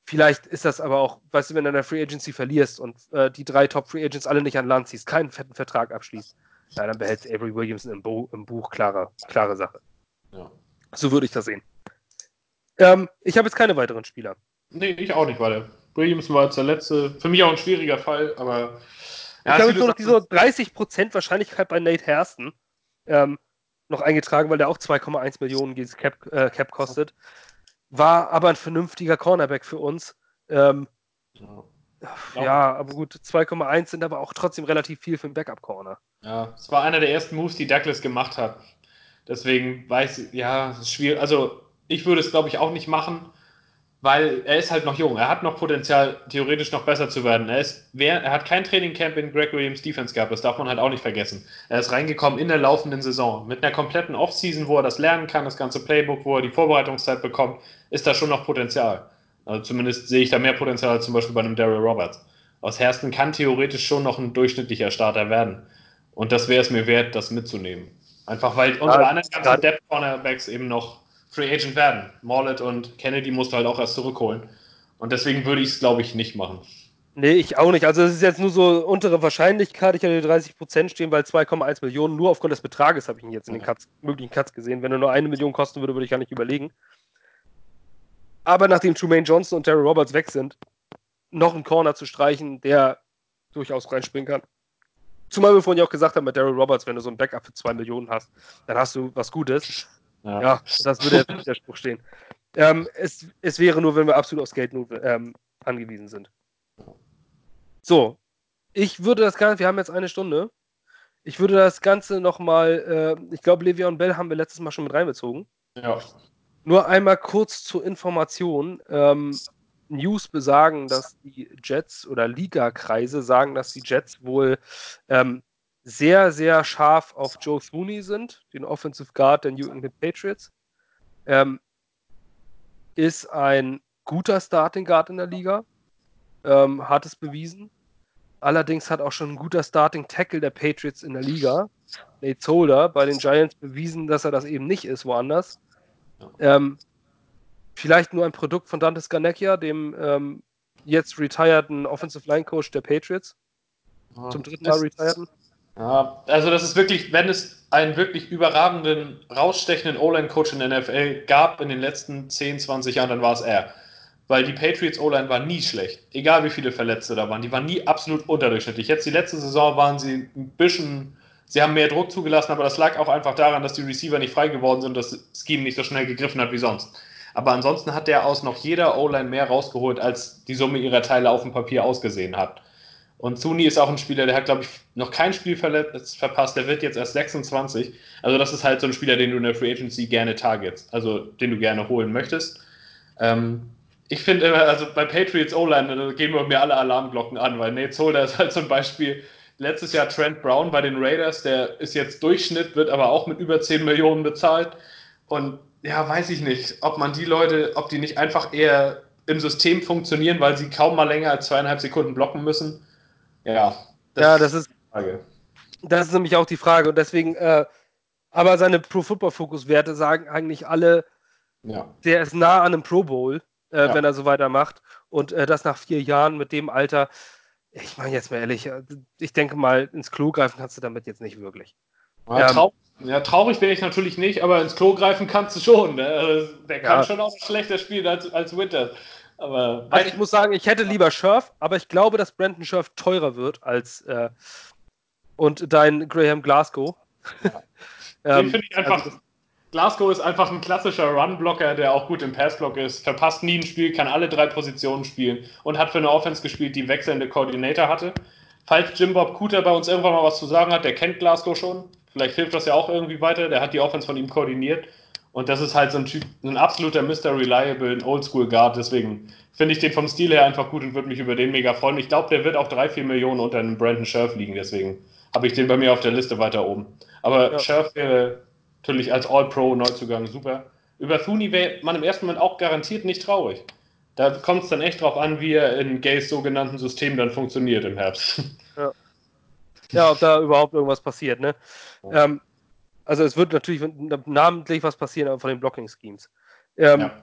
Vielleicht ist das aber auch, weißt du, wenn du in der Free Agency verlierst und äh, die drei Top Free Agents alle nicht an Land ziehst, keinen fetten Vertrag abschließt, ja, dann behältst Avery Williamson im, Bo im Buch, klare, klare Sache. Ja. So würde ich das sehen. Ähm, ich habe jetzt keine weiteren Spieler. Nee, ich auch nicht weiter. Williams war jetzt der letzte. Für mich auch ein schwieriger Fall, aber. Ja, ich habe jetzt nur noch diese 30% Wahrscheinlichkeit bei Nate Hairston ähm, noch eingetragen, weil der auch 2,1 Millionen gegen Cap, äh, Cap kostet. War aber ein vernünftiger Cornerback für uns. Ähm, ja. Ja, aber gut, 2,1 sind aber auch trotzdem relativ viel für einen Backup-Corner. Ja, es war einer der ersten Moves, die Douglas gemacht hat. Deswegen weiß ich, ja, es ist schwierig. Also, ich würde es, glaube ich, auch nicht machen weil er ist halt noch jung. Er hat noch Potenzial, theoretisch noch besser zu werden. Er, ist, wer, er hat kein Trainingcamp in Greg Williams Defense gehabt, das darf man halt auch nicht vergessen. Er ist reingekommen in der laufenden Saison. Mit einer kompletten Offseason, wo er das lernen kann, das ganze Playbook, wo er die Vorbereitungszeit bekommt, ist da schon noch Potenzial. Also zumindest sehe ich da mehr Potenzial als zum Beispiel bei einem Daryl Roberts. Aus Hersten kann theoretisch schon noch ein durchschnittlicher Starter werden. Und das wäre es mir wert, das mitzunehmen. Einfach weil unsere ja, anderen ganzen Depth Cornerbacks eben noch Free Agent werden. Morlet und Kennedy musst du halt auch erst zurückholen. Und deswegen würde ich es, glaube ich, nicht machen. Nee, ich auch nicht. Also es ist jetzt nur so untere Wahrscheinlichkeit. Ich hatte 30% stehen, weil 2,1 Millionen. Nur aufgrund des Betrages habe ich ihn jetzt in den Cuts, möglichen Cuts gesehen. Wenn er nur eine Million kosten würde, würde ich gar nicht überlegen. Aber nachdem Trumaine Johnson und Terry Roberts weg sind, noch einen Corner zu streichen, der durchaus reinspringen kann. Zumal wir vorhin ja auch gesagt haben, mit Daryl Roberts, wenn du so ein Backup für 2 Millionen hast, dann hast du was Gutes. Ja, ja das würde jetzt nicht der Spruch stehen. Ähm, es, es wäre nur, wenn wir absolut aufs Geld ähm, angewiesen sind. So, ich würde das Ganze, wir haben jetzt eine Stunde. Ich würde das Ganze nochmal, äh, ich glaube, Le'Veon Bell haben wir letztes Mal schon mit reinbezogen. Ja. Nur einmal kurz zur Information. Ähm, News besagen, dass die Jets oder Liga-Kreise sagen, dass die Jets wohl ähm, sehr, sehr scharf auf Joe Thuney sind, den Offensive Guard der New England Patriots. Ähm, ist ein guter Starting Guard in der Liga, ähm, hat es bewiesen. Allerdings hat auch schon ein guter Starting Tackle der Patriots in der Liga, Nate Solder, bei den Giants bewiesen, dass er das eben nicht ist woanders. Ähm, vielleicht nur ein Produkt von Dante Scarnecchia, dem ähm, jetzt retireden Offensive Line Coach der Patriots. Ja, Zum dritten Mal retireden. Ja, also das ist wirklich, wenn es einen wirklich überragenden, rausstechenden O-Line-Coach in der NFL gab in den letzten 10, 20 Jahren, dann war es er. Weil die Patriots O-Line war nie schlecht. Egal wie viele Verletzte da waren. Die waren nie absolut unterdurchschnittlich. Jetzt die letzte Saison waren sie ein bisschen, sie haben mehr Druck zugelassen, aber das lag auch einfach daran, dass die Receiver nicht frei geworden sind und das Scheme nicht so schnell gegriffen hat wie sonst. Aber ansonsten hat der aus noch jeder O-Line mehr rausgeholt, als die Summe ihrer Teile auf dem Papier ausgesehen hat. Und Zuni ist auch ein Spieler, der hat, glaube ich, noch kein Spiel verpasst. Der wird jetzt erst 26. Also, das ist halt so ein Spieler, den du in der Free Agency gerne targetst. Also, den du gerne holen möchtest. Ähm, ich finde immer, also bei Patriots O-Line, da gehen wir mir alle Alarmglocken an, weil Nate Solder ist halt so ein Beispiel. Letztes Jahr Trent Brown bei den Raiders, der ist jetzt Durchschnitt, wird aber auch mit über 10 Millionen bezahlt. Und ja, weiß ich nicht, ob man die Leute, ob die nicht einfach eher im System funktionieren, weil sie kaum mal länger als zweieinhalb Sekunden blocken müssen ja. Das ja, das ist. Frage. Das ist nämlich auch die Frage. Und deswegen, äh, aber seine Pro Football Focus Werte sagen eigentlich alle, ja. der ist nah an einem Pro Bowl, äh, ja. wenn er so weitermacht. Und äh, das nach vier Jahren mit dem Alter. Ich meine jetzt mal ehrlich, äh, ich denke mal, ins Klo greifen kannst du damit jetzt nicht wirklich. Ja, ähm, trau ja traurig wäre ich natürlich nicht, aber ins Klo greifen kannst du schon. Ne? Also, der kann schon auch schlechter spielen als, als Winter. Aber also ich muss sagen, ich hätte lieber Scherf, aber ich glaube, dass Brandon Scherf teurer wird als äh, und dein Graham Glasgow. Ja. Den ähm, finde ich einfach. Also Glasgow ist einfach ein klassischer Run-Blocker, der auch gut im Pass-Block ist, verpasst nie ein Spiel, kann alle drei Positionen spielen und hat für eine Offense gespielt, die wechselnde Koordinator hatte. Falls Jim Bob Cooter bei uns irgendwann mal was zu sagen hat, der kennt Glasgow schon. Vielleicht hilft das ja auch irgendwie weiter. Der hat die Offense von ihm koordiniert. Und das ist halt so ein Typ, ein absoluter Mr. Reliable, ein Oldschool Guard. Deswegen finde ich den vom Stil her einfach gut und würde mich über den mega freuen. Ich glaube, der wird auch drei, vier Millionen unter einem Brandon Scherf liegen. Deswegen habe ich den bei mir auf der Liste weiter oben. Aber ja. Scherf wäre natürlich als All-Pro-Neuzugang super. Über Thuni wäre man im ersten Moment auch garantiert nicht traurig. Da kommt es dann echt drauf an, wie er in Gays sogenannten System dann funktioniert im Herbst. Ja. ja, ob da überhaupt irgendwas passiert, ne? Ja. Ähm, also es wird natürlich namentlich was passieren von den Blocking-Schemes. Ähm, ja.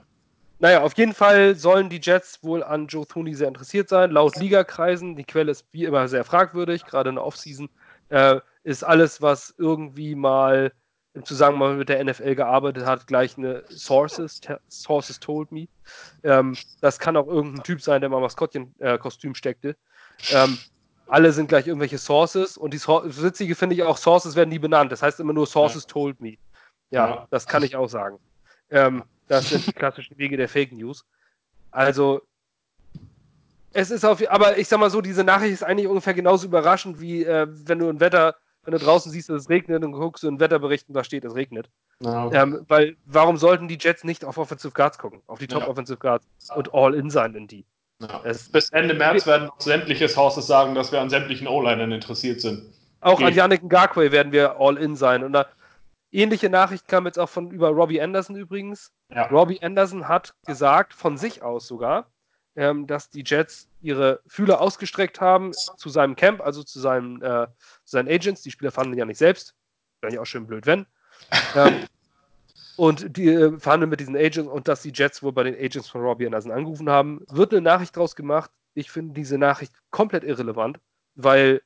Naja, auf jeden Fall sollen die Jets wohl an Joe Thuney sehr interessiert sein. Laut Ligakreisen, die Quelle ist wie immer sehr fragwürdig, gerade in der Offseason, äh, ist alles, was irgendwie mal im Zusammenhang mit der NFL gearbeitet hat, gleich eine Sources, Sources told me. Ähm, das kann auch irgendein Typ sein, der mal Maskottchen-Kostüm äh, steckte. Ähm, alle sind gleich irgendwelche Sources und die so Witzige finde ich auch, Sources werden nie benannt. Das heißt immer nur Sources ja. told me. Ja, ja, das kann ich auch sagen. Ähm, das sind die klassischen Wege der Fake News. Also, es ist auf, aber ich sag mal so, diese Nachricht ist eigentlich ungefähr genauso überraschend wie äh, wenn du ein Wetter, wenn du draußen siehst, dass es regnet und guckst du einen Wetterbericht und da steht, es regnet. Ja. Ähm, weil, warum sollten die Jets nicht auf Offensive Guards gucken, auf die Top Offensive Guards und all in sein in die? Ja. Bis Ende März werden auch sämtliche Houses sagen, dass wir an sämtlichen O-Linern interessiert sind. Auch Geht. an Yannick Ngakwe werden wir all in sein. Und da, ähnliche Nachricht kam jetzt auch von über Robbie Anderson übrigens. Ja. Robbie Anderson hat gesagt, von sich aus sogar, ähm, dass die Jets ihre Fühler ausgestreckt haben zu seinem Camp, also zu, seinem, äh, zu seinen Agents. Die Spieler fanden ihn ja nicht selbst. Wäre ja auch schön blöd, wenn. ähm, und die äh, verhandeln mit diesen Agents und dass die Jets wohl bei den Agents von Robbie Anderson angerufen haben, wird eine Nachricht draus gemacht. Ich finde diese Nachricht komplett irrelevant, weil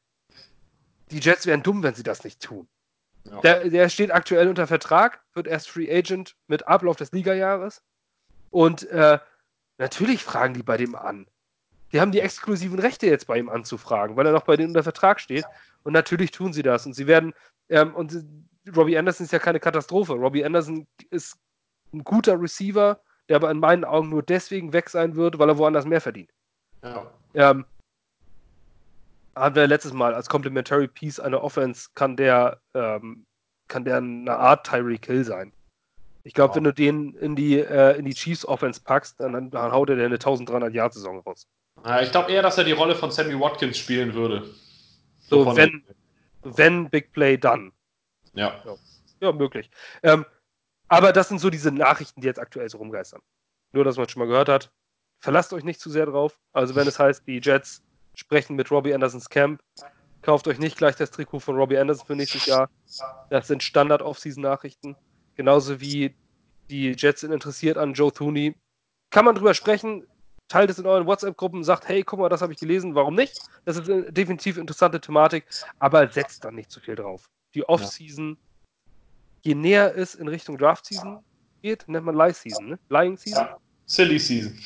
die Jets wären dumm, wenn sie das nicht tun. Ja. Der, der, steht aktuell unter Vertrag, wird erst Free Agent mit Ablauf des Ligajahres. Und äh, natürlich fragen die bei dem an. Die haben die exklusiven Rechte jetzt bei ihm anzufragen, weil er noch bei denen unter Vertrag steht. Und natürlich tun sie das. Und sie werden, ähm, und Robbie Anderson ist ja keine Katastrophe. Robbie Anderson ist ein guter Receiver, der aber in meinen Augen nur deswegen weg sein wird, weil er woanders mehr verdient. Ja. Ähm, haben wir letztes Mal als Complementary Piece einer Offense kann der, ähm, kann der eine Art Tyreek Hill sein. Ich glaube, wow. wenn du den in die, äh, in die Chiefs Offense packst, dann, dann haut er dir eine 1300 Yard Saison raus. Ja, ich glaube eher, dass er die Rolle von Sammy Watkins spielen würde. So, so wenn, wenn Big Play, dann. Ja. Ja, ja möglich. Ähm, aber das sind so diese Nachrichten, die jetzt aktuell so rumgeistern. Nur, dass man schon mal gehört hat. Verlasst euch nicht zu sehr drauf. Also, wenn es heißt, die Jets sprechen mit Robbie Andersons Camp. Kauft euch nicht gleich das Trikot von Robbie Anderson für nächstes Jahr. Das sind Standard-Off-Season-Nachrichten. Genauso wie die Jets sind interessiert an Joe Thuney. Kann man drüber sprechen, teilt es in euren WhatsApp-Gruppen, sagt, hey, guck mal, das habe ich gelesen, warum nicht? Das ist definitiv interessante Thematik, aber setzt dann nicht zu viel drauf. Die Off-Season, je näher es in Richtung Draft-Season geht, nennt man Lie-Season, ne? Lying-Season? Silly Season.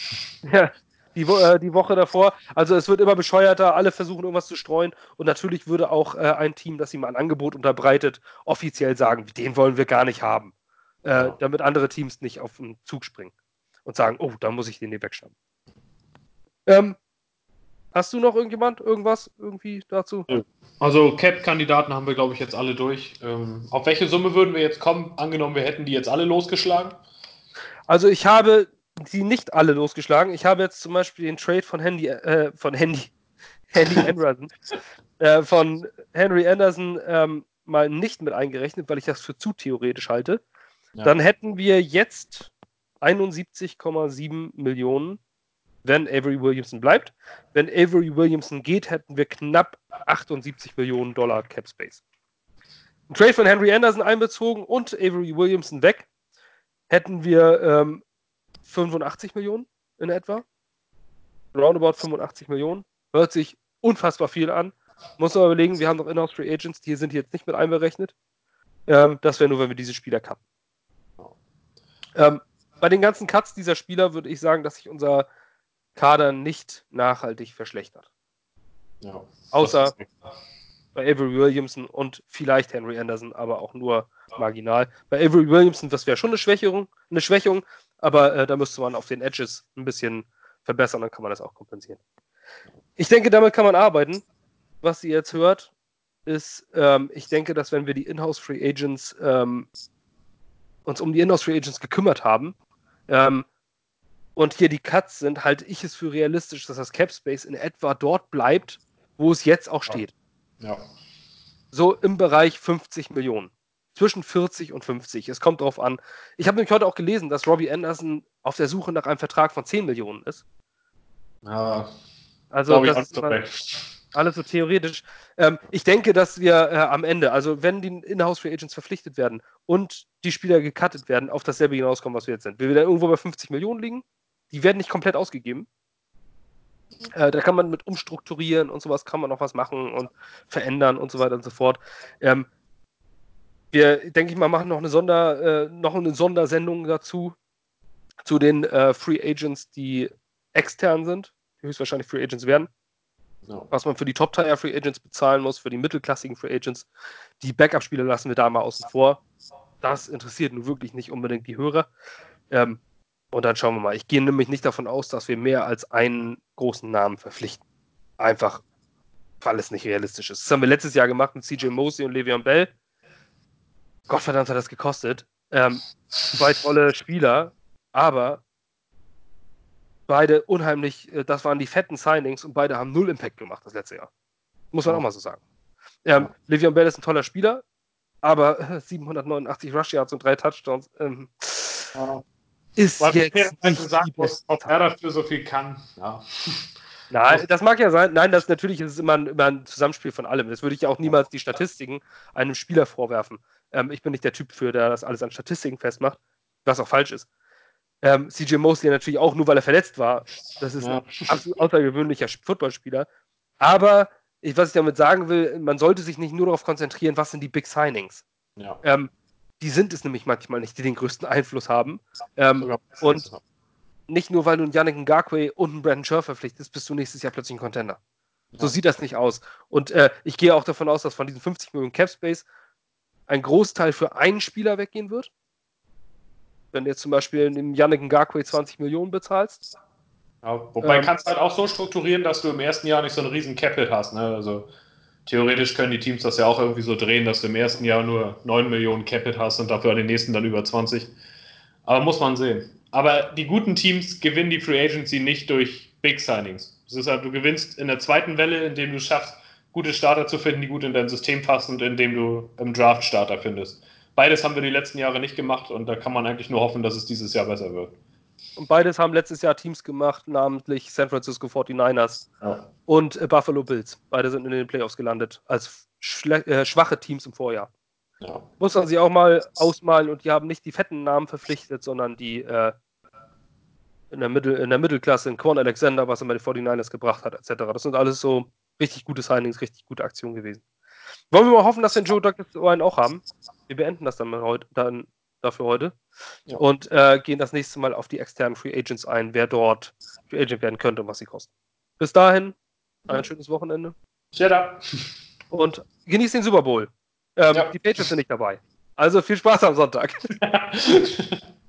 Ja, die, äh, die Woche davor. Also es wird immer bescheuerter, alle versuchen irgendwas zu streuen und natürlich würde auch äh, ein Team, das ihm ein Angebot unterbreitet, offiziell sagen, den wollen wir gar nicht haben, äh, damit andere Teams nicht auf den Zug springen und sagen, oh, da muss ich den hier wegschnappen. Ähm, hast du noch irgendjemand irgendwas irgendwie dazu? Also Cap-Kandidaten haben wir, glaube ich, jetzt alle durch. Ähm, auf welche Summe würden wir jetzt kommen? Angenommen, wir hätten die jetzt alle losgeschlagen? Also ich habe die nicht alle losgeschlagen. Ich habe jetzt zum Beispiel den Trade von Handy, äh, von Handy, Handy Anderson, äh, von Henry Anderson ähm, mal nicht mit eingerechnet, weil ich das für zu theoretisch halte. Ja. Dann hätten wir jetzt 71,7 Millionen, wenn Avery Williamson bleibt. Wenn Avery Williamson geht, hätten wir knapp 78 Millionen Dollar Cap Space. Ein Trade von Henry Anderson einbezogen und Avery Williamson weg, hätten wir ähm, 85 Millionen in etwa. Roundabout 85 Millionen. Hört sich unfassbar viel an. Muss man überlegen, wir haben noch Inhouse Free Agents, die sind jetzt nicht mit einberechnet. Ähm, das wäre nur, wenn wir diese Spieler cutten. Ähm, bei den ganzen Cuts dieser Spieler würde ich sagen, dass sich unser Kader nicht nachhaltig verschlechtert. Ja, Außer bei Avery Williamson und vielleicht Henry Anderson, aber auch nur marginal. Bei Avery Williamson, das wäre schon eine Schwächung, eine Schwächung, aber äh, da müsste man auf den Edges ein bisschen verbessern, dann kann man das auch kompensieren. Ich denke, damit kann man arbeiten. Was ihr jetzt hört, ist, ähm, ich denke, dass wenn wir die Inhouse Free Agents ähm, uns um die Inhouse Free Agents gekümmert haben ähm, und hier die Cuts sind, halte ich es für realistisch, dass das Cap Space in etwa dort bleibt, wo es jetzt auch steht. Ja. So im Bereich 50 Millionen zwischen 40 und 50. Es kommt drauf an. Ich habe nämlich heute auch gelesen, dass Robbie Anderson auf der Suche nach einem Vertrag von 10 Millionen ist. Ja. Also das ist alles so theoretisch. Ähm, ich denke, dass wir äh, am Ende, also wenn die In-House Free Agents verpflichtet werden und die Spieler gecuttet werden, auf dasselbe hinauskommen, was wir jetzt sind. Wir werden irgendwo bei 50 Millionen liegen. Die werden nicht komplett ausgegeben. Äh, da kann man mit umstrukturieren und sowas kann man noch was machen und verändern und so weiter und so fort. Ähm, wir, denke ich mal, machen noch eine, Sonder, äh, noch eine Sondersendung dazu, zu den äh, Free Agents, die extern sind, die höchstwahrscheinlich Free Agents werden. No. Was man für die Top-Tier Free Agents bezahlen muss, für die mittelklassigen Free Agents. Die Backup-Spieler lassen wir da mal außen vor. Das interessiert nun wirklich nicht unbedingt die Hörer. Ähm, und dann schauen wir mal. Ich gehe nämlich nicht davon aus, dass wir mehr als einen großen Namen verpflichten. Einfach, weil es nicht realistisch ist. Das haben wir letztes Jahr gemacht mit CJ Mosley und Le'Veon Bell. Gottverdammt hat das gekostet. Ähm, zwei tolle Spieler, aber beide unheimlich, äh, das waren die fetten Signings und beide haben null Impact gemacht das letzte Jahr. Muss man auch mal so sagen. Ähm, Livion Bell ist ein toller Spieler, aber 789 Rush Yards und drei Touchdowns ähm, ja. Ist Was jetzt sagen muss, ob er dafür so viel kann. Ja. Nein, das mag ja sein. Nein, das natürlich ist es immer ein, immer ein Zusammenspiel von allem. Das würde ich ja auch niemals die Statistiken einem Spieler vorwerfen. Ähm, ich bin nicht der Typ für, der das alles an Statistiken festmacht, was auch falsch ist. Ähm, CJ Mosley natürlich auch nur, weil er verletzt war. Das ist ja. ein absolut außergewöhnlicher Footballspieler. Aber ich, was ich damit sagen will, man sollte sich nicht nur darauf konzentrieren, was sind die Big Signings. Ja. Ähm, die sind es nämlich manchmal nicht, die den größten Einfluss haben. Ähm, und nicht nur, weil du einen Yannick Ngakwe und einen Brandon Scherf verpflichtest, bist du nächstes Jahr plötzlich ein Contender. Ja. So sieht das nicht aus. Und äh, ich gehe auch davon aus, dass von diesen 50 Millionen Cap Space ein Großteil für einen Spieler weggehen wird. Wenn du jetzt zum Beispiel dem Yannick Ngakwe 20 Millionen bezahlst. Ja, wobei ähm, kannst du halt auch so strukturieren, dass du im ersten Jahr nicht so einen riesen Capital hast. Ne? Also theoretisch können die Teams das ja auch irgendwie so drehen, dass du im ersten Jahr nur 9 Millionen Capital hast und dafür an den nächsten dann über 20. Aber muss man sehen. Aber die guten Teams gewinnen die Free Agency nicht durch Big Signings. Es ist halt, du gewinnst in der zweiten Welle, indem du schaffst, gute Starter zu finden, die gut in dein System passen und indem du im Draft Starter findest. Beides haben wir die letzten Jahre nicht gemacht und da kann man eigentlich nur hoffen, dass es dieses Jahr besser wird. Und beides haben letztes Jahr Teams gemacht, namentlich San Francisco 49ers Ja. und äh, Buffalo Bills. Beide sind in den Playoffs gelandet als äh, schwache Teams im Vorjahr. Ja. Muss man sich auch mal ausmalen und die haben nicht die fetten Namen verpflichtet, sondern die äh, in, der Mittel, in der Mittelklasse, in Quan Alexander, was er bei den 49ers gebracht hat, etc. Das sind alles so richtig gute Signings, richtig gute Aktionen gewesen. Wollen wir mal hoffen, dass wir den Joe Douglas so einen auch haben. Wir beenden das dann, heute, dann dafür heute Ja. und äh, gehen das nächste Mal auf die externen Free Agents ein, wer dort Free Agent werden könnte und was sie kosten. Bis dahin, ein Ja. schönes Wochenende up. und genießt den Super Bowl. Ähm, Ja. Die Patriots sind nicht dabei. Also viel Spaß am Sonntag.